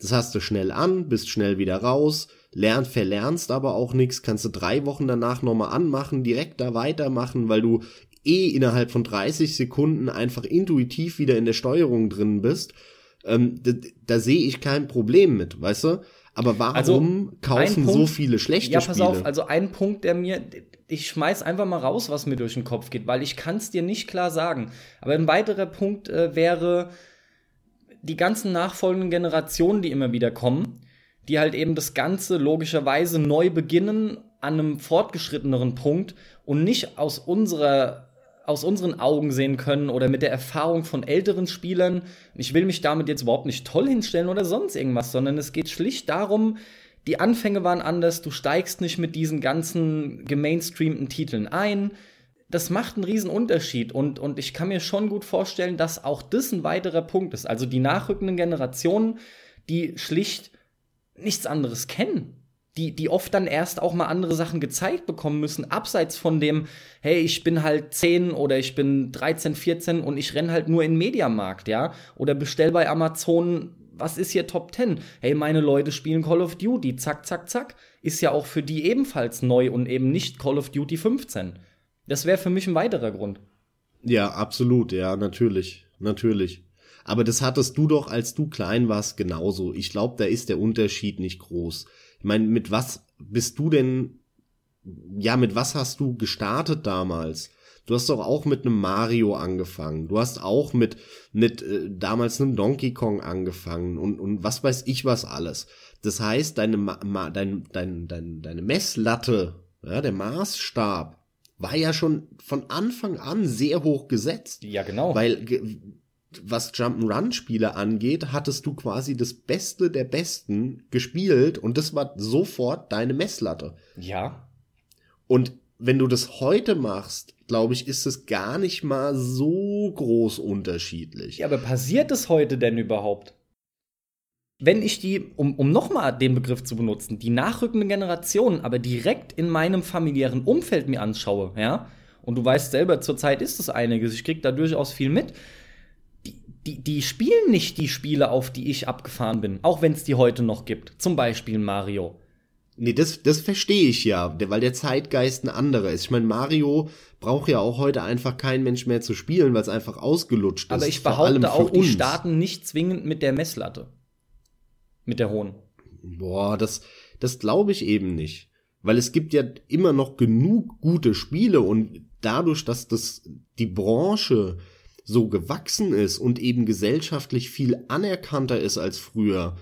Das hast du schnell an, bist schnell wieder raus, lernst, verlernst aber auch nichts, kannst du drei Wochen danach nochmal anmachen, direkt da weitermachen, weil du eh innerhalb von 30 Sekunden einfach intuitiv wieder in der Steuerung drin bist. Ähm, da, da sehe ich kein Problem mit, weißt du? Aber warum also, kaufen Punkt, so viele schlechte Spiele? Ja, pass auf, also ein Punkt, der mir, ich schmeiß einfach mal raus, was mir durch den Kopf geht, weil ich kann es dir nicht klar sagen. Aber ein weiterer Punkt äh, wäre die ganzen nachfolgenden Generationen, die immer wieder kommen, die halt eben das Ganze logischerweise neu beginnen an einem fortgeschritteneren Punkt und nicht aus unserer aus unseren Augen sehen können oder mit der Erfahrung von älteren Spielern. Ich will mich damit jetzt überhaupt nicht toll hinstellen oder sonst irgendwas, sondern es geht schlicht darum, die Anfänge waren anders, du steigst nicht mit diesen ganzen gemainstreamten Titeln ein. Das macht einen riesen Unterschied und, und ich kann mir schon gut vorstellen, dass auch das ein weiterer Punkt ist. Also die nachrückenden Generationen, die schlicht nichts anderes kennen. Die, die oft dann erst auch mal andere Sachen gezeigt bekommen müssen, abseits von dem, hey, ich bin halt 10 oder ich bin 13, 14 und ich renn halt nur in Mediamarkt, ja? Oder bestell bei Amazon was ist hier Top 10? Hey, meine Leute spielen Call of Duty, zack, zack, zack. Ist ja auch für die ebenfalls neu und eben nicht Call of Duty 15. Das wäre für mich ein weiterer Grund. Ja, absolut, ja, natürlich, natürlich. Aber das hattest du doch, als du klein warst, genauso. Ich glaube, da ist der Unterschied nicht groß. Ich meine, mit was bist du denn, ja, mit was hast du gestartet damals? Du hast doch auch mit einem Mario angefangen. Du hast auch mit, mit äh, damals einem Donkey Kong angefangen und, und was weiß ich was alles. Das heißt, deine, Ma dein, dein, dein, deine Messlatte, ja, der Maßstab, war ja schon von Anfang an sehr hoch gesetzt. Ja, genau. Weil was Jump'n'Run-Spiele angeht, hattest du quasi das Beste der Besten gespielt und das war sofort deine Messlatte. Ja. Und wenn du das heute machst, glaube ich, ist es gar nicht mal so groß unterschiedlich. Ja, aber passiert es heute denn überhaupt? Wenn ich die, um, um nochmal den Begriff zu benutzen, die nachrückende Generation aber direkt in meinem familiären Umfeld mir anschaue, ja, und du weißt selber, zurzeit ist es einiges, ich krieg da durchaus viel mit, die, die, spielen nicht die Spiele, auf die ich abgefahren bin, auch wenn es die heute noch gibt. Zum Beispiel Mario. Nee, das, das verstehe ich ja, weil der Zeitgeist ein anderer ist. Ich meine, Mario braucht ja auch heute einfach kein Mensch mehr zu spielen, weil es einfach ausgelutscht ist. Aber ich behaupte auch, uns. die starten nicht zwingend mit der Messlatte. Mit der hohen. Boah, das, das glaube ich eben nicht. Weil es gibt ja immer noch genug gute Spiele und dadurch, dass das die Branche so gewachsen ist und eben gesellschaftlich viel anerkannter ist als früher,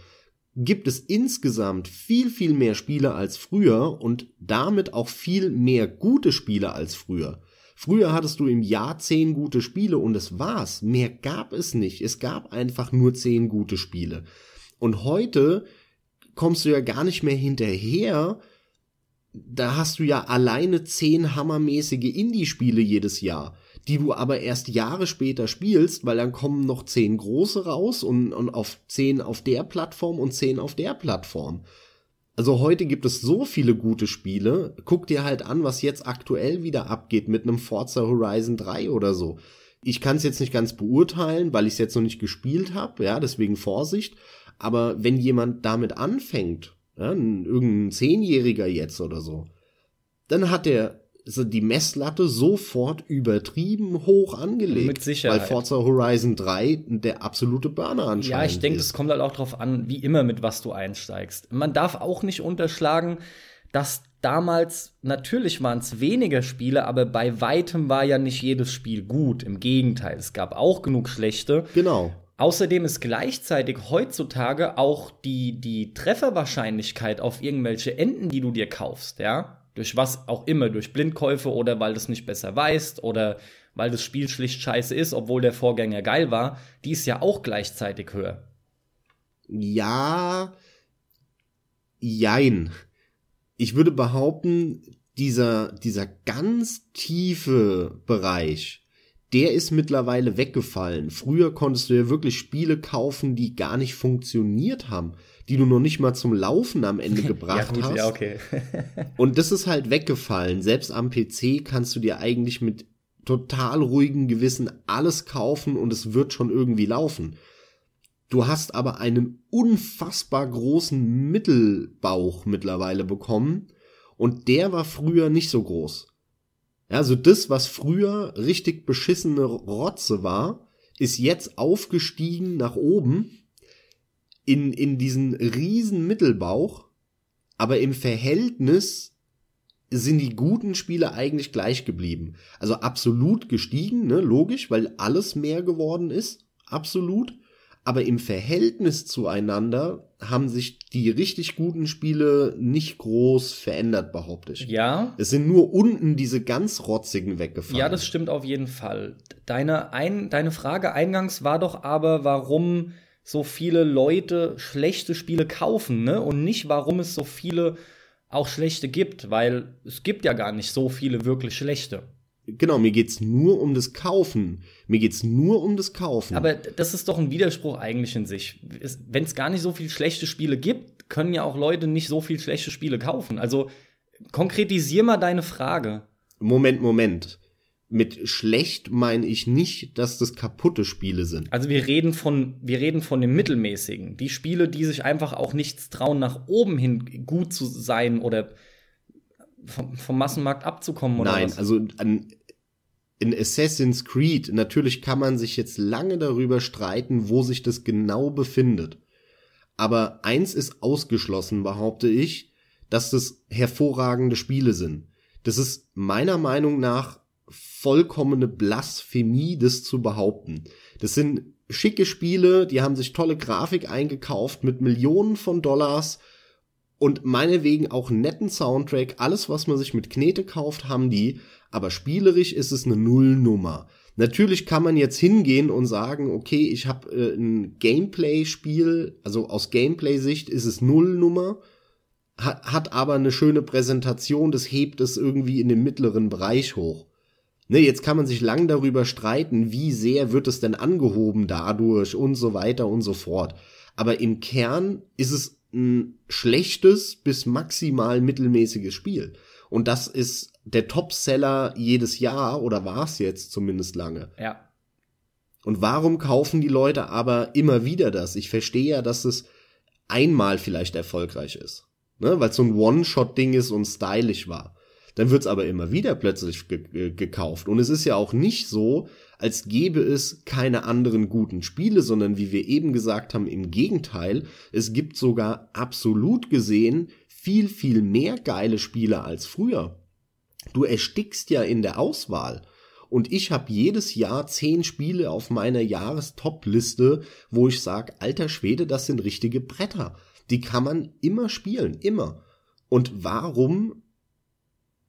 gibt es insgesamt viel, viel mehr Spiele als früher und damit auch viel mehr gute Spiele als früher. Früher hattest du im Jahr zehn gute Spiele und es war's. Mehr gab es nicht. Es gab einfach nur zehn gute Spiele. Und heute kommst du ja gar nicht mehr hinterher. Da hast du ja alleine zehn hammermäßige Indie-Spiele jedes Jahr die du aber erst Jahre später spielst, weil dann kommen noch zehn große raus und, und auf zehn auf der Plattform und zehn auf der Plattform. Also heute gibt es so viele gute Spiele. Guck dir halt an, was jetzt aktuell wieder abgeht mit einem Forza Horizon 3 oder so. Ich kann es jetzt nicht ganz beurteilen, weil ich es jetzt noch nicht gespielt habe, ja, deswegen Vorsicht. Aber wenn jemand damit anfängt, ja, irgendein Zehnjähriger jetzt oder so, dann hat er also die Messlatte sofort übertrieben hoch angelegt. Mit Sicherheit. Weil Forza Horizon 3 der absolute Burner anscheinend Ja, ich denke, es kommt halt auch drauf an, wie immer mit was du einsteigst. Man darf auch nicht unterschlagen, dass damals natürlich waren es weniger Spiele, aber bei weitem war ja nicht jedes Spiel gut. Im Gegenteil, es gab auch genug schlechte. Genau. Außerdem ist gleichzeitig heutzutage auch die, die Trefferwahrscheinlichkeit auf irgendwelche Enden, die du dir kaufst, ja, durch was auch immer, durch Blindkäufe oder weil du es nicht besser weißt oder weil das Spiel schlicht scheiße ist, obwohl der Vorgänger geil war, die ist ja auch gleichzeitig höher. Ja, jein. Ich würde behaupten, dieser, dieser ganz tiefe Bereich, der ist mittlerweile weggefallen. Früher konntest du ja wirklich Spiele kaufen, die gar nicht funktioniert haben, die du noch nicht mal zum Laufen am Ende gebracht ja, gut, hast. Ja, okay. Und das ist halt weggefallen. Selbst am PC kannst du dir eigentlich mit total ruhigem Gewissen alles kaufen und es wird schon irgendwie laufen. Du hast aber einen unfassbar großen Mittelbauch mittlerweile bekommen und der war früher nicht so groß. Also das, was früher richtig beschissene Rotze war, ist jetzt aufgestiegen nach oben in, in diesen riesen Mittelbauch, aber im Verhältnis sind die guten Spiele eigentlich gleich geblieben. Also absolut gestiegen, ne, logisch, weil alles mehr geworden ist, absolut aber im Verhältnis zueinander haben sich die richtig guten Spiele nicht groß verändert, behaupte ich. Ja. Es sind nur unten diese ganz rotzigen weggefallen. Ja, das stimmt auf jeden Fall. Deine, ein, deine Frage eingangs war doch aber, warum so viele Leute schlechte Spiele kaufen, ne? Und nicht, warum es so viele auch schlechte gibt, weil es gibt ja gar nicht so viele wirklich schlechte. Genau, mir geht's nur um das Kaufen. Mir geht's nur um das Kaufen. Aber das ist doch ein Widerspruch eigentlich in sich. Wenn es gar nicht so viele schlechte Spiele gibt, können ja auch Leute nicht so viele schlechte Spiele kaufen. Also konkretisier mal deine Frage. Moment, Moment. Mit schlecht meine ich nicht, dass das kaputte Spiele sind. Also wir reden von, wir reden von dem Mittelmäßigen. Die Spiele, die sich einfach auch nichts trauen, nach oben hin gut zu sein oder vom, vom Massenmarkt abzukommen oder Nein, was? also an, in Assassin's Creed, natürlich kann man sich jetzt lange darüber streiten, wo sich das genau befindet. Aber eins ist ausgeschlossen, behaupte ich, dass das hervorragende Spiele sind. Das ist meiner Meinung nach vollkommene Blasphemie, das zu behaupten. Das sind schicke Spiele, die haben sich tolle Grafik eingekauft mit Millionen von Dollars und meinetwegen auch netten Soundtrack, alles was man sich mit Knete kauft, haben die, aber spielerisch ist es eine Nullnummer. Natürlich kann man jetzt hingehen und sagen, okay, ich habe äh, ein Gameplay-Spiel, also aus Gameplay-Sicht ist es Nullnummer, hat, hat aber eine schöne Präsentation, das hebt es irgendwie in den mittleren Bereich hoch. Ne, jetzt kann man sich lang darüber streiten, wie sehr wird es denn angehoben dadurch und so weiter und so fort. Aber im Kern ist es ein schlechtes bis maximal mittelmäßiges Spiel. Und das ist der Topseller jedes Jahr oder war es jetzt zumindest lange. Ja. Und warum kaufen die Leute aber immer wieder das? Ich verstehe ja, dass es einmal vielleicht erfolgreich ist. Ne? Weil es so ein One-Shot-Ding ist und stylisch war. Dann wird's aber immer wieder plötzlich ge gekauft. Und es ist ja auch nicht so, als gäbe es keine anderen guten Spiele, sondern wie wir eben gesagt haben, im Gegenteil, es gibt sogar absolut gesehen viel, viel mehr geile Spiele als früher. Du erstickst ja in der Auswahl. Und ich habe jedes Jahr zehn Spiele auf meiner Jahrestop-Liste, wo ich sage, alter Schwede, das sind richtige Bretter. Die kann man immer spielen, immer. Und warum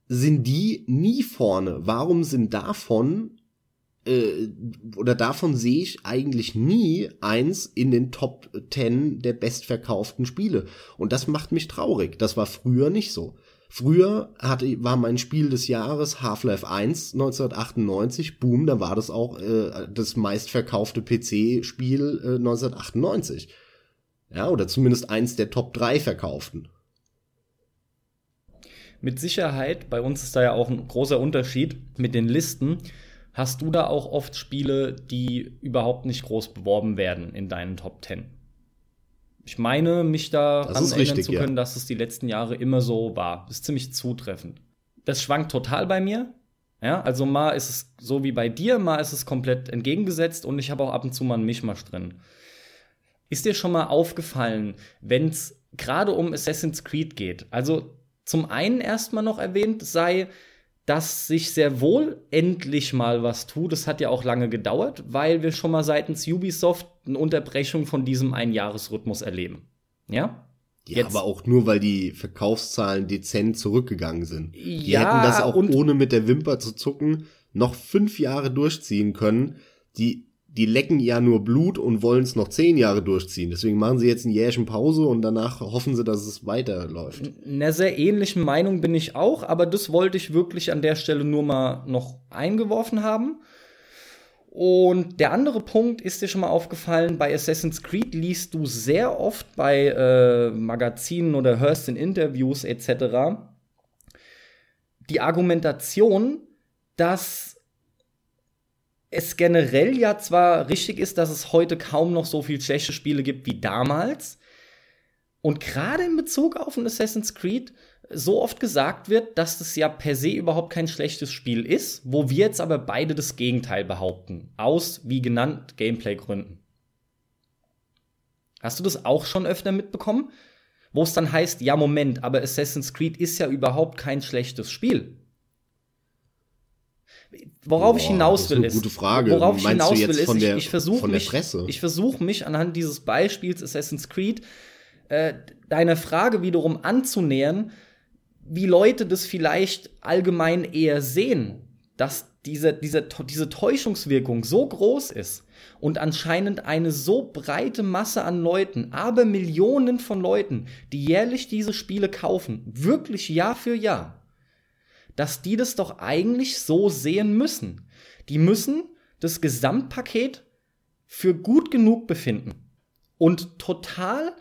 sind die nie vorne? Warum sind davon äh, oder davon sehe ich eigentlich nie eins in den Top 10 der bestverkauften Spiele. Und das macht mich traurig. Das war früher nicht so. Früher hatte, war mein Spiel des Jahres Half-Life 1 1998. Boom, da war das auch äh, das meistverkaufte PC-Spiel äh, 1998. Ja, oder zumindest eins der Top 3 verkauften mit Sicherheit, bei uns ist da ja auch ein großer Unterschied mit den Listen. Hast du da auch oft Spiele, die überhaupt nicht groß beworben werden in deinen Top 10? Ich meine, mich daran erinnern zu können, ja. dass es die letzten Jahre immer so war. Das ist ziemlich zutreffend. Das schwankt total bei mir. Ja, also mal ist es so wie bei dir, mal ist es komplett entgegengesetzt und ich habe auch ab und zu mal einen Mischmasch drin. Ist dir schon mal aufgefallen, wenn es gerade um Assassin's Creed geht? Also zum einen erstmal noch erwähnt sei, dass sich sehr wohl endlich mal was tut. Das hat ja auch lange gedauert, weil wir schon mal seitens Ubisoft eine Unterbrechung von diesem Einjahresrhythmus erleben. Ja? Ja, Jetzt. aber auch nur, weil die Verkaufszahlen dezent zurückgegangen sind. Die ja, hätten das auch ohne mit der Wimper zu zucken noch fünf Jahre durchziehen können. Die die lecken ja nur Blut und wollen es noch zehn Jahre durchziehen. Deswegen machen sie jetzt ein Jährchen Pause und danach hoffen sie, dass es weiterläuft. In einer sehr ähnlichen Meinung bin ich auch, aber das wollte ich wirklich an der Stelle nur mal noch eingeworfen haben. Und der andere Punkt ist dir schon mal aufgefallen, bei Assassin's Creed liest du sehr oft bei äh, Magazinen oder hörst in Interviews etc. die Argumentation, dass es generell ja zwar richtig ist, dass es heute kaum noch so viel schlechte Spiele gibt wie damals. Und gerade in Bezug auf ein Assassin's Creed so oft gesagt wird, dass das ja per se überhaupt kein schlechtes Spiel ist, wo wir jetzt aber beide das Gegenteil behaupten. Aus, wie genannt, Gameplay-Gründen. Hast du das auch schon öfter mitbekommen? Wo es dann heißt, ja, Moment, aber Assassin's Creed ist ja überhaupt kein schlechtes Spiel. Worauf Boah, ich hinaus will, ist. Gute Frage. Worauf ich hinaus will, ist, ich, ich versuche mich, ich versuche mich anhand dieses Beispiels Assassin's Creed äh, deiner Frage wiederum anzunähern, wie Leute das vielleicht allgemein eher sehen, dass diese, diese, diese Täuschungswirkung so groß ist und anscheinend eine so breite Masse an Leuten, aber Millionen von Leuten, die jährlich diese Spiele kaufen, wirklich Jahr für Jahr, dass die das doch eigentlich so sehen müssen. Die müssen das Gesamtpaket für gut genug befinden und total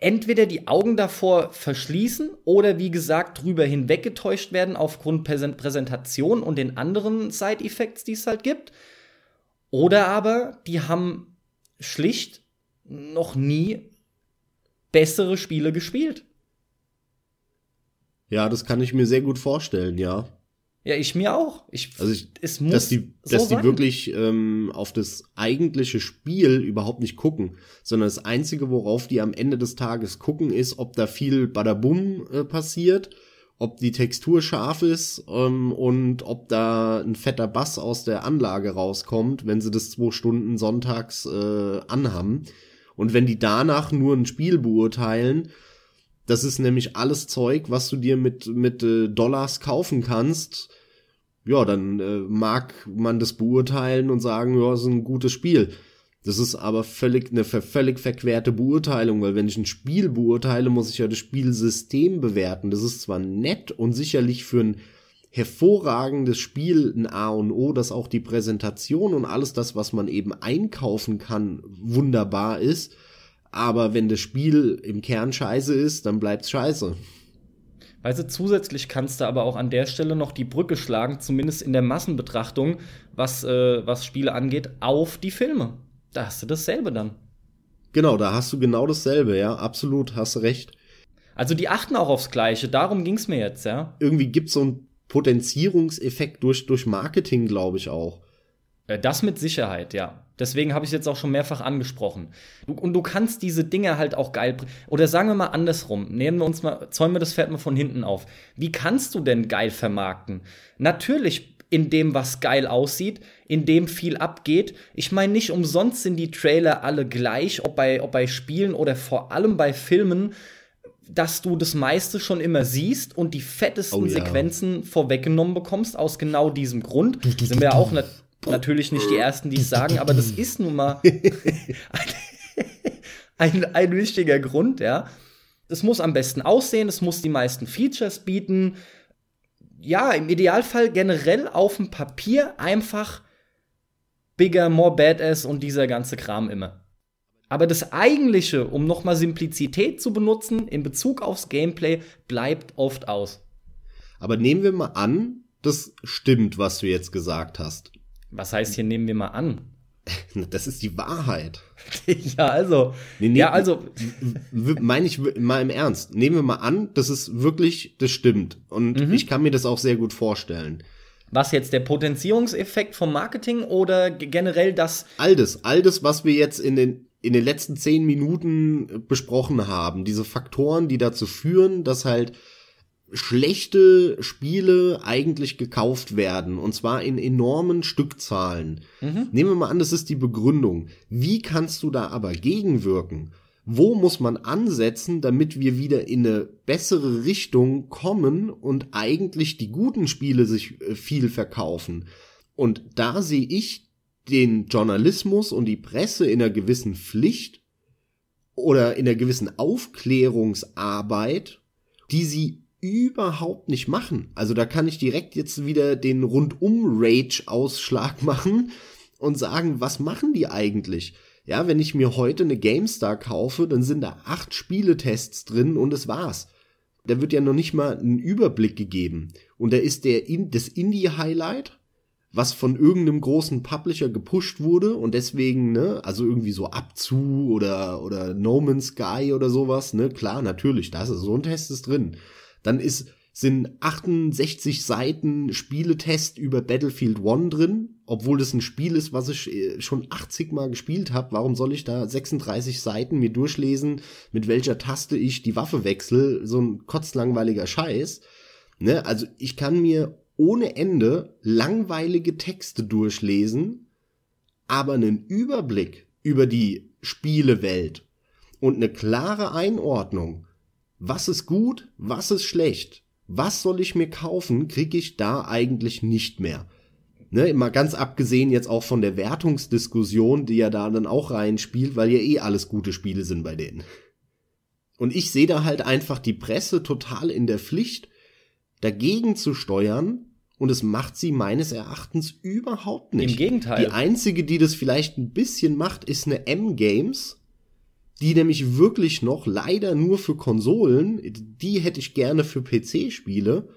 entweder die Augen davor verschließen oder wie gesagt drüber hinweggetäuscht werden aufgrund Präsentation und den anderen Side-Effects, die es halt gibt. Oder aber die haben schlicht noch nie bessere Spiele gespielt. Ja, das kann ich mir sehr gut vorstellen, ja. Ja, ich mir auch. Ich, also ich, es muss dass die, so dass die wirklich ähm, auf das eigentliche Spiel überhaupt nicht gucken, sondern das Einzige, worauf die am Ende des Tages gucken, ist, ob da viel Badabum äh, passiert, ob die Textur scharf ist ähm, und ob da ein fetter Bass aus der Anlage rauskommt, wenn sie das zwei Stunden sonntags äh, anhaben. Und wenn die danach nur ein Spiel beurteilen, das ist nämlich alles Zeug, was du dir mit, mit äh, Dollars kaufen kannst, ja, dann äh, mag man das beurteilen und sagen, ja, ist ein gutes Spiel. Das ist aber völlig eine völlig verquerte Beurteilung, weil wenn ich ein Spiel beurteile, muss ich ja das Spielsystem bewerten. Das ist zwar nett und sicherlich für ein hervorragendes Spiel ein A und O, dass auch die Präsentation und alles das, was man eben einkaufen kann, wunderbar ist. Aber wenn das Spiel im Kern scheiße ist, dann bleibt's scheiße. Weißt du, zusätzlich kannst du aber auch an der Stelle noch die Brücke schlagen, zumindest in der Massenbetrachtung, was, äh, was Spiele angeht, auf die Filme. Da hast du dasselbe dann. Genau, da hast du genau dasselbe, ja, absolut, hast du recht. Also die achten auch aufs Gleiche, darum ging's mir jetzt, ja. Irgendwie gibt's so einen Potenzierungseffekt durch, durch Marketing, glaube ich auch. Äh, das mit Sicherheit, ja. Deswegen habe ich es jetzt auch schon mehrfach angesprochen. Du, und du kannst diese Dinge halt auch geil. Oder sagen wir mal andersrum. Nehmen wir uns mal, zäumen wir das Pferd mal von hinten auf. Wie kannst du denn geil vermarkten? Natürlich in dem, was geil aussieht, in dem viel abgeht. Ich meine, nicht umsonst sind die Trailer alle gleich, ob bei, ob bei Spielen oder vor allem bei Filmen, dass du das meiste schon immer siehst und die fettesten oh, ja. Sequenzen vorweggenommen bekommst, aus genau diesem Grund. sind wir auch nicht natürlich nicht die ersten, die es sagen, aber das ist nun mal ein, ein, wichtiger Grund, ja. Es muss am besten aussehen, es muss die meisten Features bieten. Ja, im Idealfall generell auf dem Papier einfach bigger, more badass und dieser ganze Kram immer. Aber das eigentliche, um nochmal Simplizität zu benutzen in Bezug aufs Gameplay, bleibt oft aus. Aber nehmen wir mal an, das stimmt, was du jetzt gesagt hast. Was heißt hier, nehmen wir mal an? Das ist die Wahrheit. ja, also. Nee, nee, ja, also. Meine ich mal im Ernst. Nehmen wir mal an, das ist wirklich, das stimmt. Und mhm. ich kann mir das auch sehr gut vorstellen. Was jetzt, der Potenzierungseffekt vom Marketing oder generell das? All das, all das, was wir jetzt in den, in den letzten zehn Minuten besprochen haben. Diese Faktoren, die dazu führen, dass halt schlechte Spiele eigentlich gekauft werden und zwar in enormen Stückzahlen. Mhm. Nehmen wir mal an, das ist die Begründung. Wie kannst du da aber gegenwirken? Wo muss man ansetzen, damit wir wieder in eine bessere Richtung kommen und eigentlich die guten Spiele sich äh, viel verkaufen? Und da sehe ich den Journalismus und die Presse in einer gewissen Pflicht oder in einer gewissen Aufklärungsarbeit, die sie überhaupt nicht machen. Also da kann ich direkt jetzt wieder den Rundum-Rage-Ausschlag machen und sagen, was machen die eigentlich? Ja, wenn ich mir heute eine GameStar kaufe, dann sind da acht Spieletests drin und es war's. Da wird ja noch nicht mal ein Überblick gegeben. Und da ist der in, das Indie-Highlight, was von irgendeinem großen Publisher gepusht wurde und deswegen, ne, also irgendwie so Abzu oder, oder No Man's Sky oder sowas, ne, klar, natürlich, da ist so ein Test ist drin. Dann ist, sind 68 Seiten Spieletest über Battlefield One drin, obwohl das ein Spiel ist, was ich äh, schon 80 Mal gespielt habe. Warum soll ich da 36 Seiten mir durchlesen, mit welcher Taste ich die Waffe wechsle? So ein kotzlangweiliger Scheiß. Ne? Also ich kann mir ohne Ende langweilige Texte durchlesen, aber einen Überblick über die Spielewelt und eine klare Einordnung was ist gut, was ist schlecht, was soll ich mir kaufen, kriege ich da eigentlich nicht mehr. Ne, mal ganz abgesehen jetzt auch von der Wertungsdiskussion, die ja da dann auch reinspielt, weil ja eh alles gute Spiele sind bei denen. Und ich sehe da halt einfach die Presse total in der Pflicht, dagegen zu steuern, und es macht sie meines Erachtens überhaupt nicht. Im Gegenteil. Die einzige, die das vielleicht ein bisschen macht, ist eine M-Games, die nämlich wirklich noch leider nur für Konsolen, die hätte ich gerne für PC-Spiele,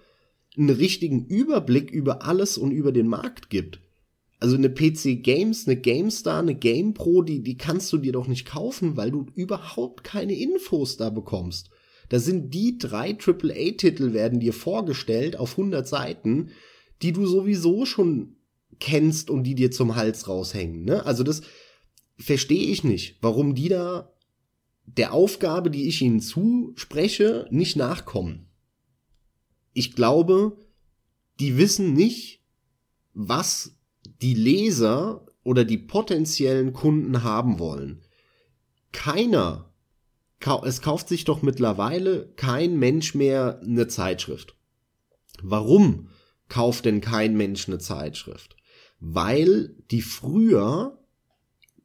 einen richtigen Überblick über alles und über den Markt gibt. Also eine PC Games, eine GameStar, eine GamePro, die, die kannst du dir doch nicht kaufen, weil du überhaupt keine Infos da bekommst. Da sind die drei AAA-Titel werden dir vorgestellt auf 100 Seiten, die du sowieso schon kennst und die dir zum Hals raushängen. Ne? Also das verstehe ich nicht, warum die da der Aufgabe, die ich ihnen zuspreche, nicht nachkommen. Ich glaube, die wissen nicht, was die Leser oder die potenziellen Kunden haben wollen. Keiner, es kauft sich doch mittlerweile kein Mensch mehr eine Zeitschrift. Warum kauft denn kein Mensch eine Zeitschrift? Weil die früher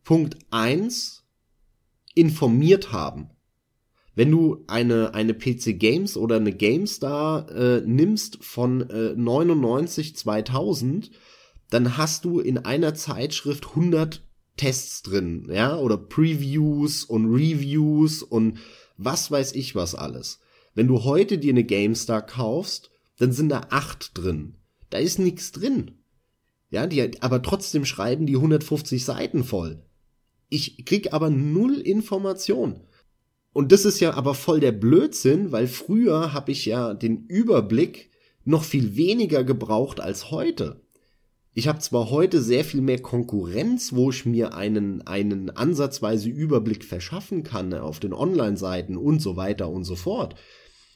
Punkt eins informiert haben. Wenn du eine, eine PC Games oder eine GameStar äh, nimmst von äh, 99 2000, dann hast du in einer Zeitschrift 100 Tests drin, ja, oder Previews und Reviews und was weiß ich was alles. Wenn du heute dir eine GameStar kaufst, dann sind da acht drin. Da ist nichts drin. Ja, die, aber trotzdem schreiben die 150 Seiten voll. Ich krieg aber null Information. Und das ist ja aber voll der Blödsinn, weil früher habe ich ja den Überblick noch viel weniger gebraucht als heute. Ich habe zwar heute sehr viel mehr Konkurrenz, wo ich mir einen, einen ansatzweise Überblick verschaffen kann auf den Online-Seiten und so weiter und so fort.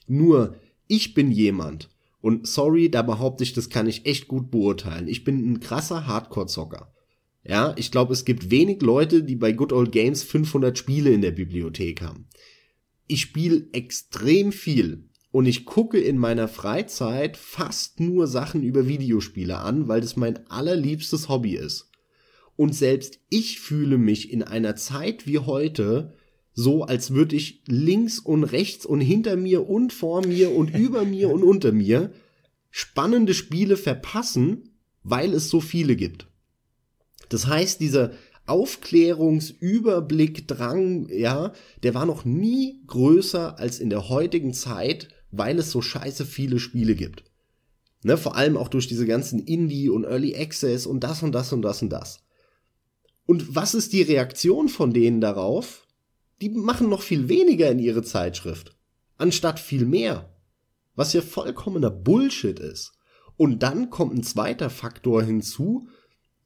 Nur ich bin jemand, und sorry, da behaupte ich, das kann ich echt gut beurteilen. Ich bin ein krasser Hardcore-Zocker. Ja, ich glaube, es gibt wenig Leute, die bei Good Old Games 500 Spiele in der Bibliothek haben. Ich spiele extrem viel und ich gucke in meiner Freizeit fast nur Sachen über Videospiele an, weil das mein allerliebstes Hobby ist. Und selbst ich fühle mich in einer Zeit wie heute so, als würde ich links und rechts und hinter mir und vor mir und über mir und unter mir spannende Spiele verpassen, weil es so viele gibt. Das heißt, dieser Aufklärungsüberblick, Drang, ja, der war noch nie größer als in der heutigen Zeit, weil es so scheiße viele Spiele gibt. Ne, vor allem auch durch diese ganzen Indie und Early Access und das und das und das und das. Und was ist die Reaktion von denen darauf? Die machen noch viel weniger in ihre Zeitschrift, anstatt viel mehr. Was ja vollkommener Bullshit ist. Und dann kommt ein zweiter Faktor hinzu,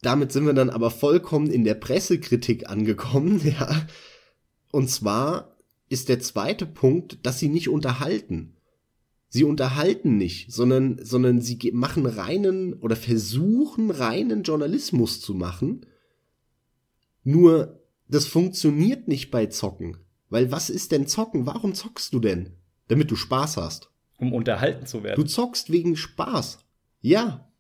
damit sind wir dann aber vollkommen in der Pressekritik angekommen, ja. Und zwar ist der zweite Punkt, dass sie nicht unterhalten. Sie unterhalten nicht, sondern, sondern sie machen reinen oder versuchen reinen Journalismus zu machen. Nur, das funktioniert nicht bei Zocken. Weil was ist denn Zocken? Warum zockst du denn? Damit du Spaß hast. Um unterhalten zu werden. Du zockst wegen Spaß. Ja,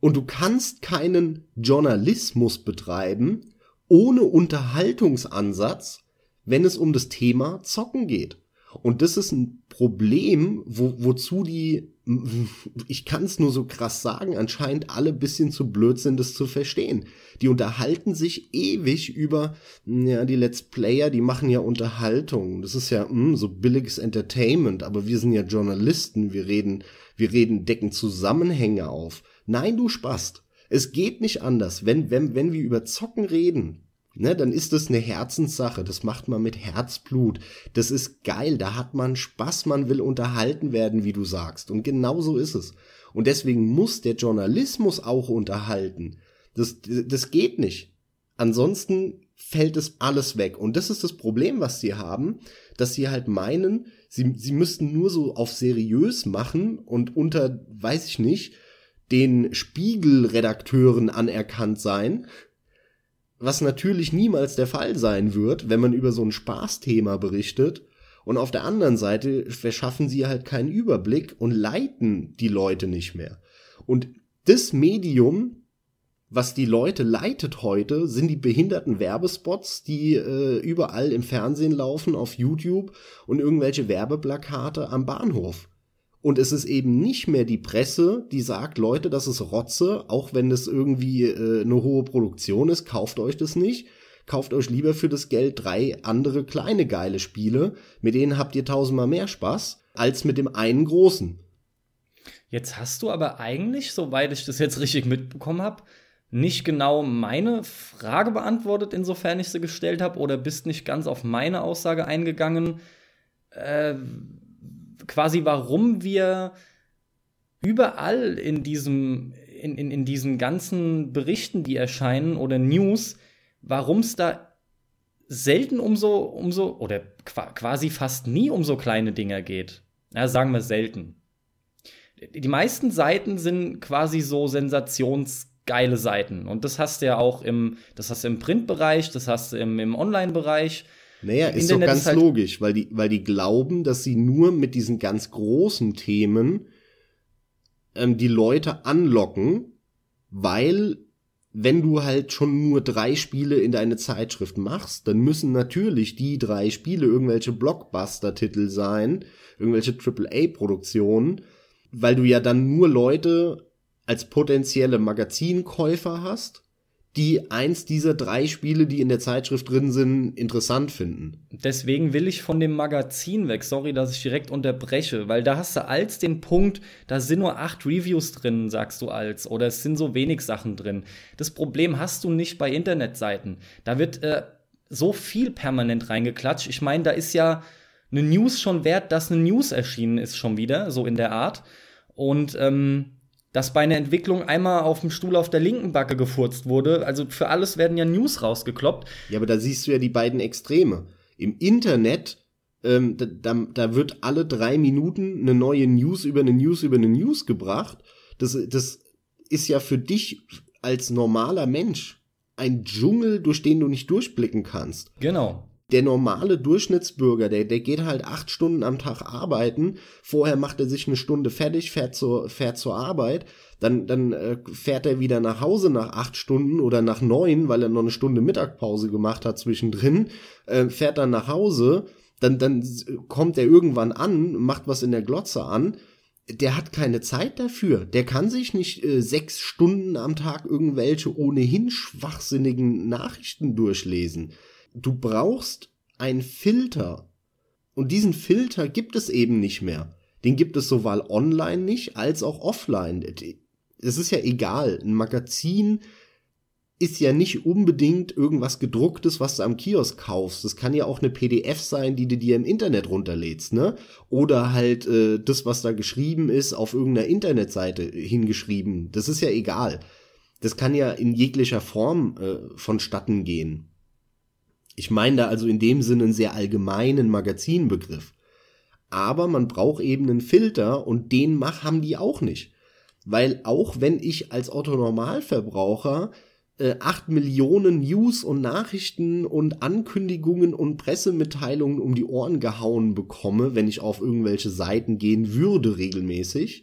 Und du kannst keinen Journalismus betreiben ohne Unterhaltungsansatz, wenn es um das Thema Zocken geht. Und das ist ein Problem, wo, wozu die, ich kann es nur so krass sagen, anscheinend alle bisschen zu blöd sind, das zu verstehen. Die unterhalten sich ewig über, ja, die Let's Player, die machen ja Unterhaltung. Das ist ja mh, hm, so billiges Entertainment, aber wir sind ja Journalisten, wir reden, wir reden, decken Zusammenhänge auf. Nein, du Spast. Es geht nicht anders. Wenn, wenn, wenn wir über Zocken reden, ne, dann ist das eine Herzenssache. Das macht man mit Herzblut. Das ist geil. Da hat man Spaß. Man will unterhalten werden, wie du sagst. Und genau so ist es. Und deswegen muss der Journalismus auch unterhalten. Das, das geht nicht. Ansonsten fällt es alles weg. Und das ist das Problem, was sie haben, dass sie halt meinen, sie, sie müssten nur so auf seriös machen und unter, weiß ich nicht, den Spiegelredakteuren anerkannt sein was natürlich niemals der Fall sein wird, wenn man über so ein Spaßthema berichtet. Und auf der anderen Seite verschaffen sie halt keinen Überblick und leiten die Leute nicht mehr. Und das Medium, was die Leute leitet heute, sind die behinderten Werbespots, die äh, überall im Fernsehen laufen, auf YouTube und irgendwelche Werbeplakate am Bahnhof. Und es ist eben nicht mehr die Presse, die sagt, Leute, das ist Rotze, auch wenn das irgendwie äh, eine hohe Produktion ist, kauft euch das nicht. Kauft euch lieber für das Geld drei andere kleine geile Spiele, mit denen habt ihr tausendmal mehr Spaß, als mit dem einen großen. Jetzt hast du aber eigentlich, soweit ich das jetzt richtig mitbekommen habe, nicht genau meine Frage beantwortet, insofern ich sie gestellt habe, oder bist nicht ganz auf meine Aussage eingegangen. Äh, quasi, warum wir überall in diesem, in, in, in diesen ganzen Berichten, die erscheinen oder News, warum es da selten um so, um so, oder quasi fast nie um so kleine Dinger geht. Ja, sagen wir selten. Die meisten Seiten sind quasi so sensationsgeile Seiten. Und das hast du ja auch im, das hast du im Printbereich, das hast du im, im Online-Bereich. Naja, ist Internet doch ganz ist halt logisch, weil die, weil die glauben, dass sie nur mit diesen ganz großen Themen ähm, die Leute anlocken, weil wenn du halt schon nur drei Spiele in deine Zeitschrift machst, dann müssen natürlich die drei Spiele irgendwelche Blockbuster-Titel sein, irgendwelche AAA-Produktionen, weil du ja dann nur Leute als potenzielle Magazinkäufer hast die eins dieser drei Spiele, die in der Zeitschrift drin sind, interessant finden. Deswegen will ich von dem Magazin weg. Sorry, dass ich direkt unterbreche, weil da hast du als den Punkt, da sind nur acht Reviews drin, sagst du als, oder es sind so wenig Sachen drin. Das Problem hast du nicht bei Internetseiten. Da wird äh, so viel permanent reingeklatscht. Ich meine, da ist ja eine News schon wert, dass eine News erschienen ist schon wieder, so in der Art. Und ähm, dass bei einer Entwicklung einmal auf dem Stuhl auf der linken Backe gefurzt wurde. Also für alles werden ja News rausgekloppt. Ja, aber da siehst du ja die beiden Extreme. Im Internet, ähm, da, da, da wird alle drei Minuten eine neue News über eine News über eine News gebracht. Das, das ist ja für dich als normaler Mensch ein Dschungel, durch den du nicht durchblicken kannst. Genau der normale Durchschnittsbürger, der, der geht halt acht Stunden am Tag arbeiten, vorher macht er sich eine Stunde fertig, fährt zur, fährt zur Arbeit, dann, dann äh, fährt er wieder nach Hause nach acht Stunden oder nach neun, weil er noch eine Stunde Mittagpause gemacht hat zwischendrin, äh, fährt dann nach Hause, dann, dann kommt er irgendwann an, macht was in der Glotze an, der hat keine Zeit dafür. Der kann sich nicht äh, sechs Stunden am Tag irgendwelche ohnehin schwachsinnigen Nachrichten durchlesen du brauchst einen Filter. Und diesen Filter gibt es eben nicht mehr. Den gibt es sowohl online nicht als auch offline. Es ist ja egal. Ein Magazin ist ja nicht unbedingt irgendwas gedrucktes, was du am Kiosk kaufst. Das kann ja auch eine PDF sein, die du dir im Internet runterlädst, ne? Oder halt äh, das, was da geschrieben ist, auf irgendeiner Internetseite hingeschrieben. Das ist ja egal. Das kann ja in jeglicher Form äh, vonstatten gehen. Ich meine da also in dem Sinne einen sehr allgemeinen Magazinbegriff. Aber man braucht eben einen Filter und den mach, haben die auch nicht. Weil auch wenn ich als Otto-Normalverbraucher äh, 8 Millionen News und Nachrichten und Ankündigungen und Pressemitteilungen um die Ohren gehauen bekomme, wenn ich auf irgendwelche Seiten gehen würde regelmäßig,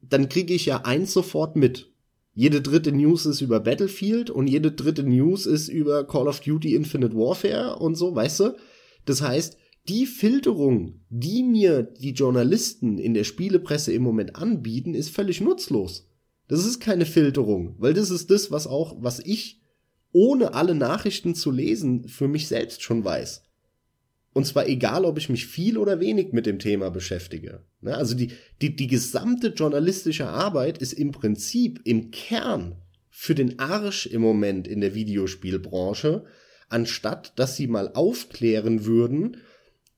dann kriege ich ja eins sofort mit. Jede dritte News ist über Battlefield und jede dritte News ist über Call of Duty Infinite Warfare und so, weißt du? Das heißt, die Filterung, die mir die Journalisten in der Spielepresse im Moment anbieten, ist völlig nutzlos. Das ist keine Filterung, weil das ist das, was auch, was ich ohne alle Nachrichten zu lesen für mich selbst schon weiß. Und zwar egal, ob ich mich viel oder wenig mit dem Thema beschäftige. Ne, also die, die, die gesamte journalistische Arbeit ist im Prinzip im Kern für den Arsch im Moment in der Videospielbranche, anstatt dass sie mal aufklären würden,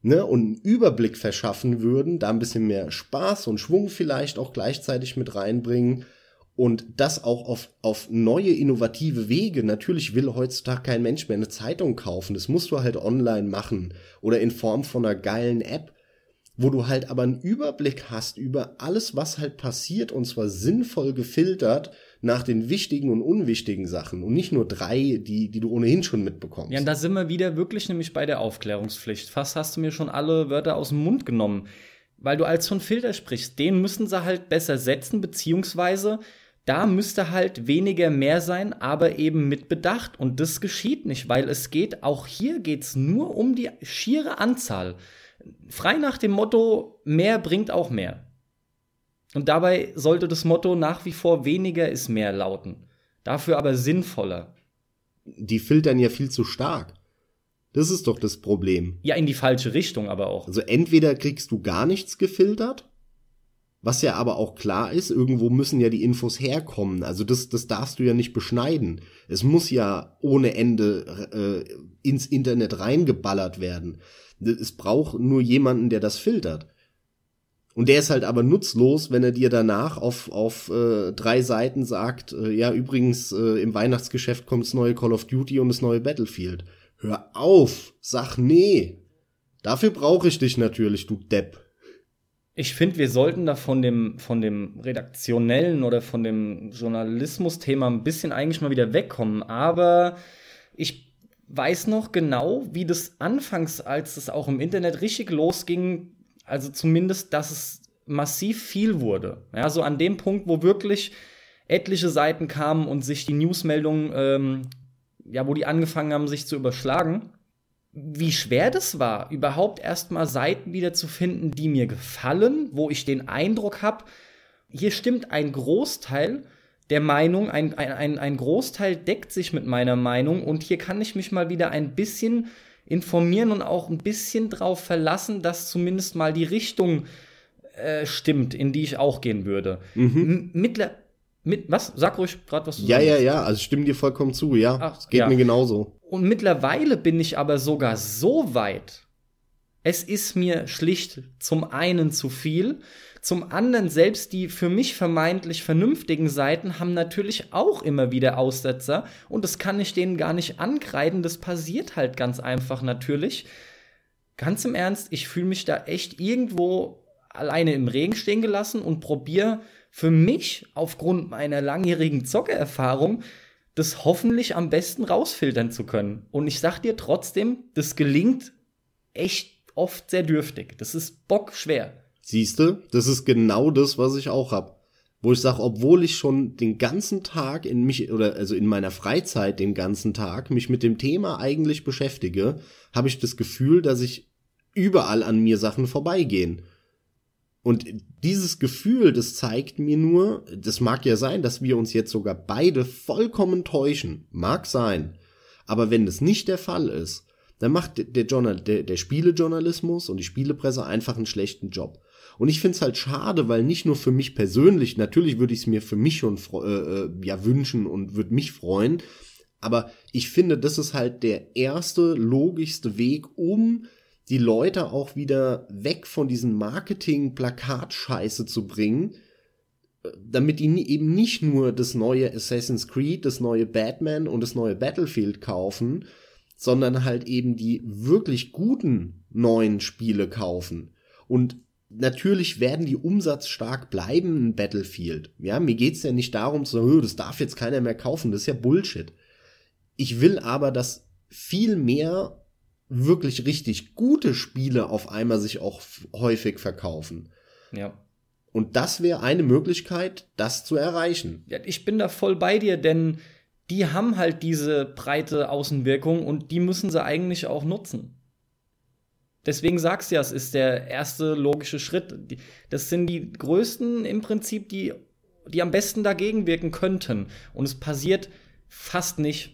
ne, und einen Überblick verschaffen würden, da ein bisschen mehr Spaß und Schwung vielleicht auch gleichzeitig mit reinbringen und das auch auf, auf neue innovative Wege. Natürlich will heutzutage kein Mensch mehr eine Zeitung kaufen. Das musst du halt online machen oder in Form von einer geilen App, wo du halt aber einen Überblick hast über alles, was halt passiert und zwar sinnvoll gefiltert nach den wichtigen und unwichtigen Sachen und nicht nur drei, die, die du ohnehin schon mitbekommst. Ja, und da sind wir wieder wirklich nämlich bei der Aufklärungspflicht. Fast hast du mir schon alle Wörter aus dem Mund genommen. Weil du als von Filter sprichst, den müssen sie halt besser setzen, beziehungsweise da müsste halt weniger mehr sein, aber eben mit Bedacht. Und das geschieht nicht, weil es geht, auch hier geht es nur um die schiere Anzahl. Frei nach dem Motto, mehr bringt auch mehr. Und dabei sollte das Motto nach wie vor weniger ist mehr lauten. Dafür aber sinnvoller. Die filtern ja viel zu stark. Das ist doch das Problem. Ja, in die falsche Richtung aber auch. Also entweder kriegst du gar nichts gefiltert was ja aber auch klar ist, irgendwo müssen ja die Infos herkommen. Also das, das darfst du ja nicht beschneiden. Es muss ja ohne Ende äh, ins Internet reingeballert werden. Es braucht nur jemanden, der das filtert. Und der ist halt aber nutzlos, wenn er dir danach auf, auf äh, drei Seiten sagt, äh, ja, übrigens, äh, im Weihnachtsgeschäft kommt das neue Call of Duty und das neue Battlefield. Hör auf, sag nee. Dafür brauche ich dich natürlich, du Depp. Ich finde, wir sollten da von dem, von dem redaktionellen oder von dem Journalismus-Thema ein bisschen eigentlich mal wieder wegkommen. Aber ich weiß noch genau, wie das anfangs, als es auch im Internet richtig losging, also zumindest, dass es massiv viel wurde. Ja, so an dem Punkt, wo wirklich etliche Seiten kamen und sich die Newsmeldungen, ähm, ja, wo die angefangen haben, sich zu überschlagen wie schwer das war, überhaupt erstmal Seiten wieder zu finden, die mir gefallen, wo ich den Eindruck habe, hier stimmt ein Großteil der Meinung, ein, ein, ein Großteil deckt sich mit meiner Meinung und hier kann ich mich mal wieder ein bisschen informieren und auch ein bisschen drauf verlassen, dass zumindest mal die Richtung äh, stimmt, in die ich auch gehen würde. Mhm. Mittler mit, was? Sag ruhig gerade, was du Ja, sagst. ja, ja, also stimmen dir vollkommen zu, ja. Ach, geht ja. mir genauso. Und mittlerweile bin ich aber sogar so weit, es ist mir schlicht zum einen zu viel, zum anderen selbst die für mich vermeintlich vernünftigen Seiten haben natürlich auch immer wieder Aussetzer und das kann ich denen gar nicht ankreiden, das passiert halt ganz einfach natürlich. Ganz im Ernst, ich fühle mich da echt irgendwo alleine im Regen stehen gelassen und probiere für mich aufgrund meiner langjährigen Zockererfahrung das hoffentlich am besten rausfiltern zu können. Und ich sag dir trotzdem, das gelingt echt oft sehr dürftig. Das ist bockschwer. Siehste, das ist genau das, was ich auch hab. Wo ich sage, obwohl ich schon den ganzen Tag in mich oder also in meiner Freizeit den ganzen Tag mich mit dem Thema eigentlich beschäftige, habe ich das Gefühl, dass ich überall an mir Sachen vorbeigehen. Und dieses Gefühl, das zeigt mir nur, das mag ja sein, dass wir uns jetzt sogar beide vollkommen täuschen. Mag sein. Aber wenn das nicht der Fall ist, dann macht der, Journal, der, der Spielejournalismus und die Spielepresse einfach einen schlechten Job. Und ich find's halt schade, weil nicht nur für mich persönlich, natürlich würde ich es mir für mich schon äh, äh, ja wünschen und würde mich freuen, aber ich finde, das ist halt der erste logischste Weg, um die Leute auch wieder weg von diesen Marketing-Plakat-Scheiße zu bringen, damit die eben nicht nur das neue Assassin's Creed, das neue Batman und das neue Battlefield kaufen, sondern halt eben die wirklich guten neuen Spiele kaufen. Und natürlich werden die umsatzstark bleiben in Battlefield. Ja, mir geht's ja nicht darum zu sagen, das darf jetzt keiner mehr kaufen, das ist ja Bullshit. Ich will aber, dass viel mehr wirklich richtig gute Spiele auf einmal sich auch häufig verkaufen. Ja. Und das wäre eine Möglichkeit, das zu erreichen. Ja, ich bin da voll bei dir, denn die haben halt diese breite Außenwirkung und die müssen sie eigentlich auch nutzen. Deswegen sagst du ja, es ist der erste logische Schritt. Das sind die größten im Prinzip, die, die am besten dagegen wirken könnten. Und es passiert fast nicht.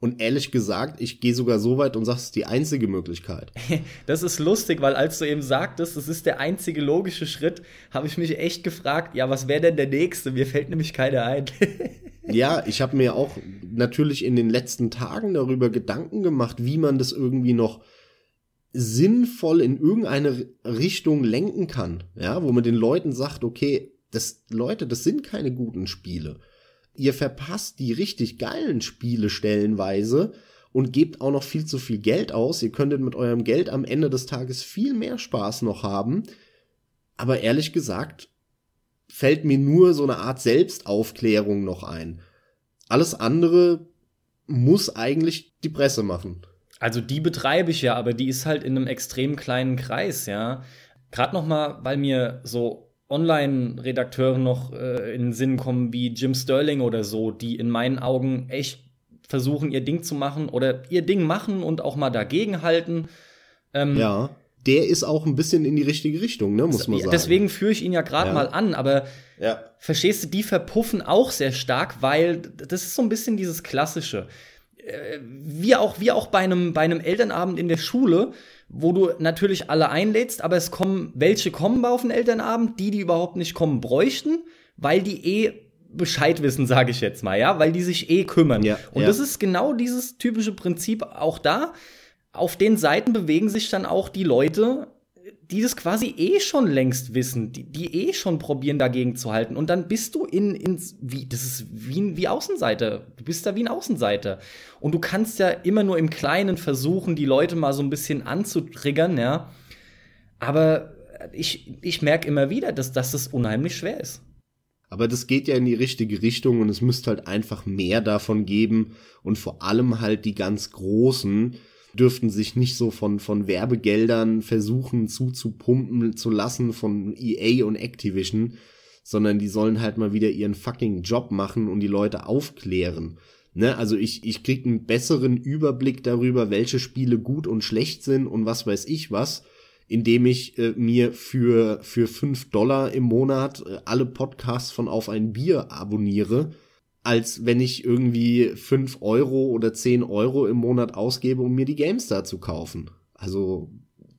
Und ehrlich gesagt, ich gehe sogar so weit und sage, es ist die einzige Möglichkeit. das ist lustig, weil als du eben sagtest, das ist der einzige logische Schritt, habe ich mich echt gefragt, ja, was wäre denn der nächste? Mir fällt nämlich keiner ein. ja, ich habe mir auch natürlich in den letzten Tagen darüber Gedanken gemacht, wie man das irgendwie noch sinnvoll in irgendeine Richtung lenken kann, ja, wo man den Leuten sagt, okay, das, Leute, das sind keine guten Spiele. Ihr verpasst die richtig geilen Spiele stellenweise und gebt auch noch viel zu viel Geld aus. Ihr könntet mit eurem Geld am Ende des Tages viel mehr Spaß noch haben. Aber ehrlich gesagt, fällt mir nur so eine Art Selbstaufklärung noch ein. Alles andere muss eigentlich die Presse machen. Also die betreibe ich ja, aber die ist halt in einem extrem kleinen Kreis, ja. Gerade noch mal, weil mir so Online-Redakteure noch äh, in den Sinn kommen wie Jim Sterling oder so, die in meinen Augen echt versuchen, ihr Ding zu machen oder ihr Ding machen und auch mal dagegen halten. Ähm, ja, der ist auch ein bisschen in die richtige Richtung, ne, muss man sagen. Deswegen führe ich ihn ja gerade ja. mal an, aber ja. verstehst du, die verpuffen auch sehr stark, weil das ist so ein bisschen dieses Klassische wie auch, wie auch bei einem, bei einem Elternabend in der Schule, wo du natürlich alle einlädst, aber es kommen, welche kommen auf den Elternabend? Die, die überhaupt nicht kommen bräuchten, weil die eh Bescheid wissen, sage ich jetzt mal, ja, weil die sich eh kümmern. Ja, Und ja. das ist genau dieses typische Prinzip auch da. Auf den Seiten bewegen sich dann auch die Leute, die das quasi eh schon längst wissen, die, die eh schon probieren, dagegen zu halten. Und dann bist du in, in wie, das ist wie, wie Außenseiter. Du bist da wie ein Außenseiter. Und du kannst ja immer nur im Kleinen versuchen, die Leute mal so ein bisschen anzutriggern, ja. Aber ich, ich merke immer wieder, dass, dass das unheimlich schwer ist. Aber das geht ja in die richtige Richtung und es müsste halt einfach mehr davon geben und vor allem halt die ganz Großen, dürften sich nicht so von, von Werbegeldern versuchen zuzupumpen zu lassen von EA und Activision, sondern die sollen halt mal wieder ihren fucking Job machen und die Leute aufklären. Ne, also ich, ich krieg einen besseren Überblick darüber, welche Spiele gut und schlecht sind und was weiß ich was, indem ich äh, mir für, für fünf Dollar im Monat äh, alle Podcasts von Auf ein Bier abonniere als wenn ich irgendwie fünf Euro oder zehn Euro im Monat ausgebe, um mir die Games da zu kaufen. Also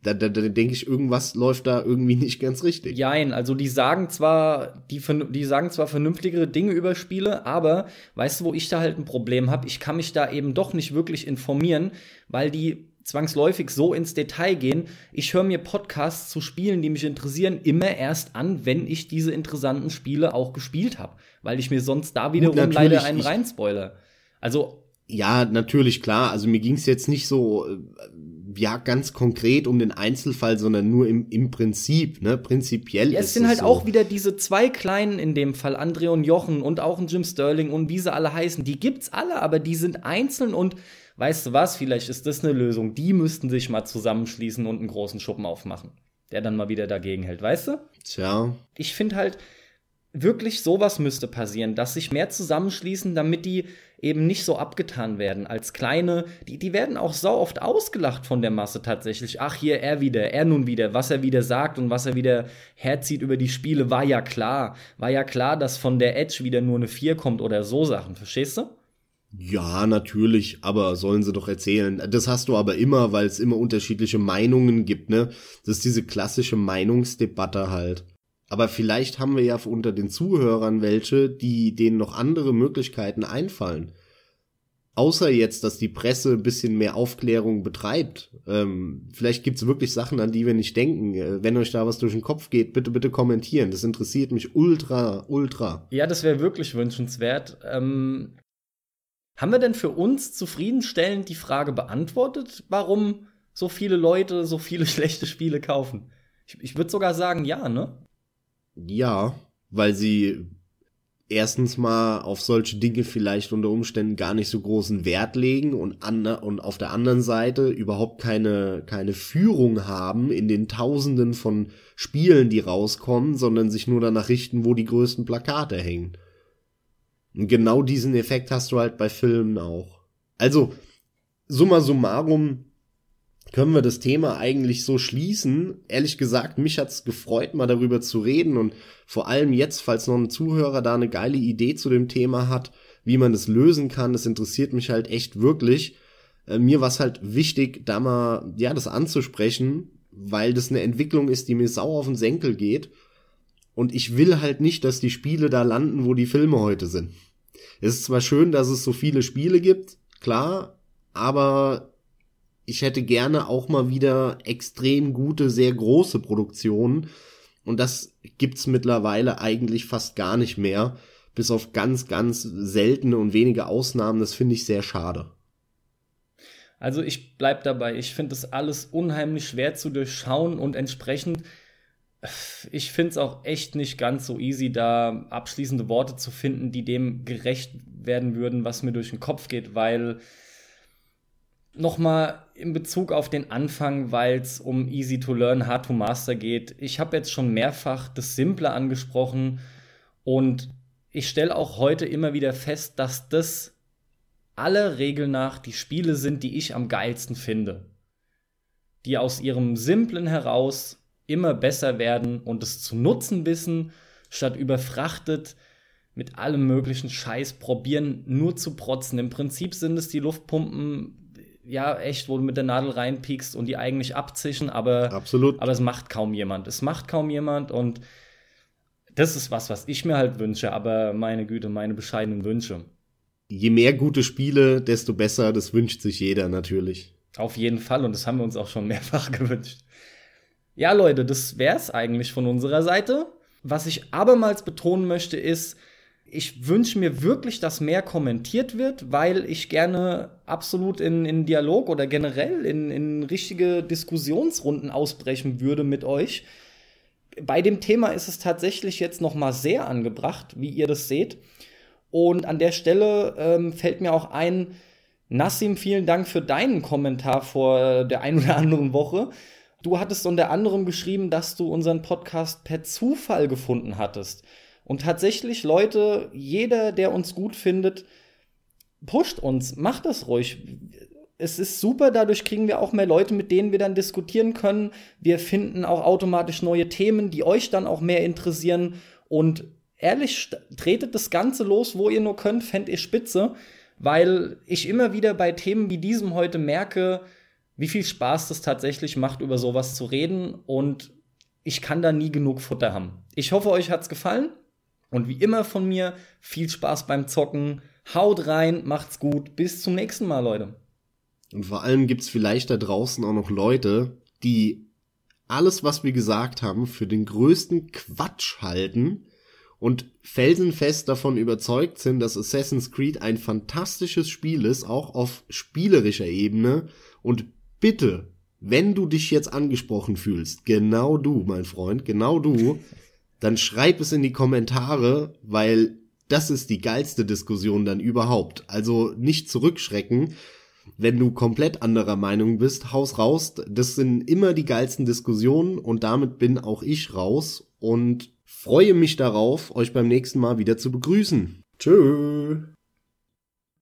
da, da, da denke ich, irgendwas läuft da irgendwie nicht ganz richtig. Jein, also die sagen zwar, die, die sagen zwar vernünftigere Dinge über Spiele, aber weißt du, wo ich da halt ein Problem habe? Ich kann mich da eben doch nicht wirklich informieren, weil die zwangsläufig so ins Detail gehen. Ich höre mir Podcasts zu Spielen, die mich interessieren, immer erst an, wenn ich diese interessanten Spiele auch gespielt habe, weil ich mir sonst da wiederum leider einen reinspoiler. Also ja, natürlich klar. Also mir ging es jetzt nicht so äh, ja ganz konkret um den Einzelfall, sondern nur im, im Prinzip, ne? Prinzipiell ja, es sind halt so. auch wieder diese zwei kleinen in dem Fall, Andre und Jochen und auch ein Jim Sterling und wie sie alle heißen. Die gibt's alle, aber die sind einzeln und weißt du was, vielleicht ist das eine Lösung. Die müssten sich mal zusammenschließen und einen großen Schuppen aufmachen, der dann mal wieder dagegen hält, weißt du? Tja. Ich finde halt, wirklich sowas müsste passieren, dass sich mehr zusammenschließen, damit die eben nicht so abgetan werden als kleine, die, die werden auch sau oft ausgelacht von der Masse tatsächlich. Ach, hier er wieder, er nun wieder, was er wieder sagt und was er wieder herzieht über die Spiele, war ja klar. War ja klar, dass von der Edge wieder nur eine 4 kommt oder so Sachen, verstehst du? Ja, natürlich, aber sollen sie doch erzählen. Das hast du aber immer, weil es immer unterschiedliche Meinungen gibt, ne? Das ist diese klassische Meinungsdebatte halt. Aber vielleicht haben wir ja unter den Zuhörern welche, die denen noch andere Möglichkeiten einfallen. Außer jetzt, dass die Presse ein bisschen mehr Aufklärung betreibt. Ähm, vielleicht gibt's wirklich Sachen, an die wir nicht denken. Äh, wenn euch da was durch den Kopf geht, bitte, bitte kommentieren. Das interessiert mich ultra, ultra. Ja, das wäre wirklich wünschenswert. Ähm, haben wir denn für uns zufriedenstellend die Frage beantwortet, warum so viele Leute so viele schlechte Spiele kaufen? Ich, ich würde sogar sagen, ja, ne? Ja, weil sie erstens mal auf solche Dinge vielleicht unter Umständen gar nicht so großen Wert legen und, an, und auf der anderen Seite überhaupt keine, keine Führung haben in den Tausenden von Spielen, die rauskommen, sondern sich nur danach richten, wo die größten Plakate hängen. Und genau diesen Effekt hast du halt bei Filmen auch. Also, summa summarum, können wir das Thema eigentlich so schließen. Ehrlich gesagt, mich hat's gefreut, mal darüber zu reden und vor allem jetzt, falls noch ein Zuhörer da eine geile Idee zu dem Thema hat, wie man das lösen kann, das interessiert mich halt echt wirklich. Äh, mir war es halt wichtig, da mal, ja, das anzusprechen, weil das eine Entwicklung ist, die mir sau auf den Senkel geht. Und ich will halt nicht, dass die Spiele da landen, wo die Filme heute sind. Es ist zwar schön, dass es so viele Spiele gibt, klar, aber ich hätte gerne auch mal wieder extrem gute, sehr große Produktionen. Und das gibt's mittlerweile eigentlich fast gar nicht mehr. Bis auf ganz, ganz seltene und wenige Ausnahmen. Das finde ich sehr schade. Also ich bleib dabei. Ich finde das alles unheimlich schwer zu durchschauen und entsprechend, ich finde es auch echt nicht ganz so easy, da abschließende Worte zu finden, die dem gerecht werden würden, was mir durch den Kopf geht, weil nochmal in Bezug auf den Anfang, weil es um Easy to Learn, Hard to Master geht. Ich habe jetzt schon mehrfach das Simple angesprochen und ich stelle auch heute immer wieder fest, dass das aller Regel nach die Spiele sind, die ich am geilsten finde. Die aus ihrem Simplen heraus immer besser werden und es zu nutzen wissen, statt überfrachtet mit allem möglichen Scheiß probieren, nur zu protzen. Im Prinzip sind es die Luftpumpen ja, echt, wo du mit der Nadel reinpiekst und die eigentlich abzischen, aber, Absolut. aber es macht kaum jemand. Es macht kaum jemand und das ist was, was ich mir halt wünsche, aber meine Güte, meine bescheidenen Wünsche. Je mehr gute Spiele, desto besser, das wünscht sich jeder natürlich. Auf jeden Fall und das haben wir uns auch schon mehrfach gewünscht. Ja, Leute, das wär's eigentlich von unserer Seite. Was ich abermals betonen möchte, ist, ich wünsche mir wirklich, dass mehr kommentiert wird, weil ich gerne absolut in, in Dialog oder generell in, in richtige Diskussionsrunden ausbrechen würde mit euch. Bei dem Thema ist es tatsächlich jetzt noch mal sehr angebracht, wie ihr das seht. Und an der Stelle ähm, fällt mir auch ein, Nassim, vielen Dank für deinen Kommentar vor der ein oder anderen Woche. Du hattest unter anderem geschrieben, dass du unseren Podcast per Zufall gefunden hattest. Und tatsächlich, Leute, jeder, der uns gut findet, pusht uns, macht das ruhig. Es ist super, dadurch kriegen wir auch mehr Leute, mit denen wir dann diskutieren können. Wir finden auch automatisch neue Themen, die euch dann auch mehr interessieren. Und ehrlich, tretet das Ganze los, wo ihr nur könnt, fände ich spitze, weil ich immer wieder bei Themen wie diesem heute merke, wie viel Spaß das tatsächlich macht, über sowas zu reden. Und ich kann da nie genug Futter haben. Ich hoffe, euch hat's gefallen. Und wie immer von mir, viel Spaß beim Zocken. Haut rein, macht's gut. Bis zum nächsten Mal, Leute. Und vor allem gibt's vielleicht da draußen auch noch Leute, die alles, was wir gesagt haben, für den größten Quatsch halten und felsenfest davon überzeugt sind, dass Assassin's Creed ein fantastisches Spiel ist, auch auf spielerischer Ebene. Und bitte, wenn du dich jetzt angesprochen fühlst, genau du, mein Freund, genau du, dann schreib es in die Kommentare, weil das ist die geilste Diskussion dann überhaupt. Also nicht zurückschrecken, wenn du komplett anderer Meinung bist, haus raus. Das sind immer die geilsten Diskussionen und damit bin auch ich raus und freue mich darauf, euch beim nächsten Mal wieder zu begrüßen. Tschö.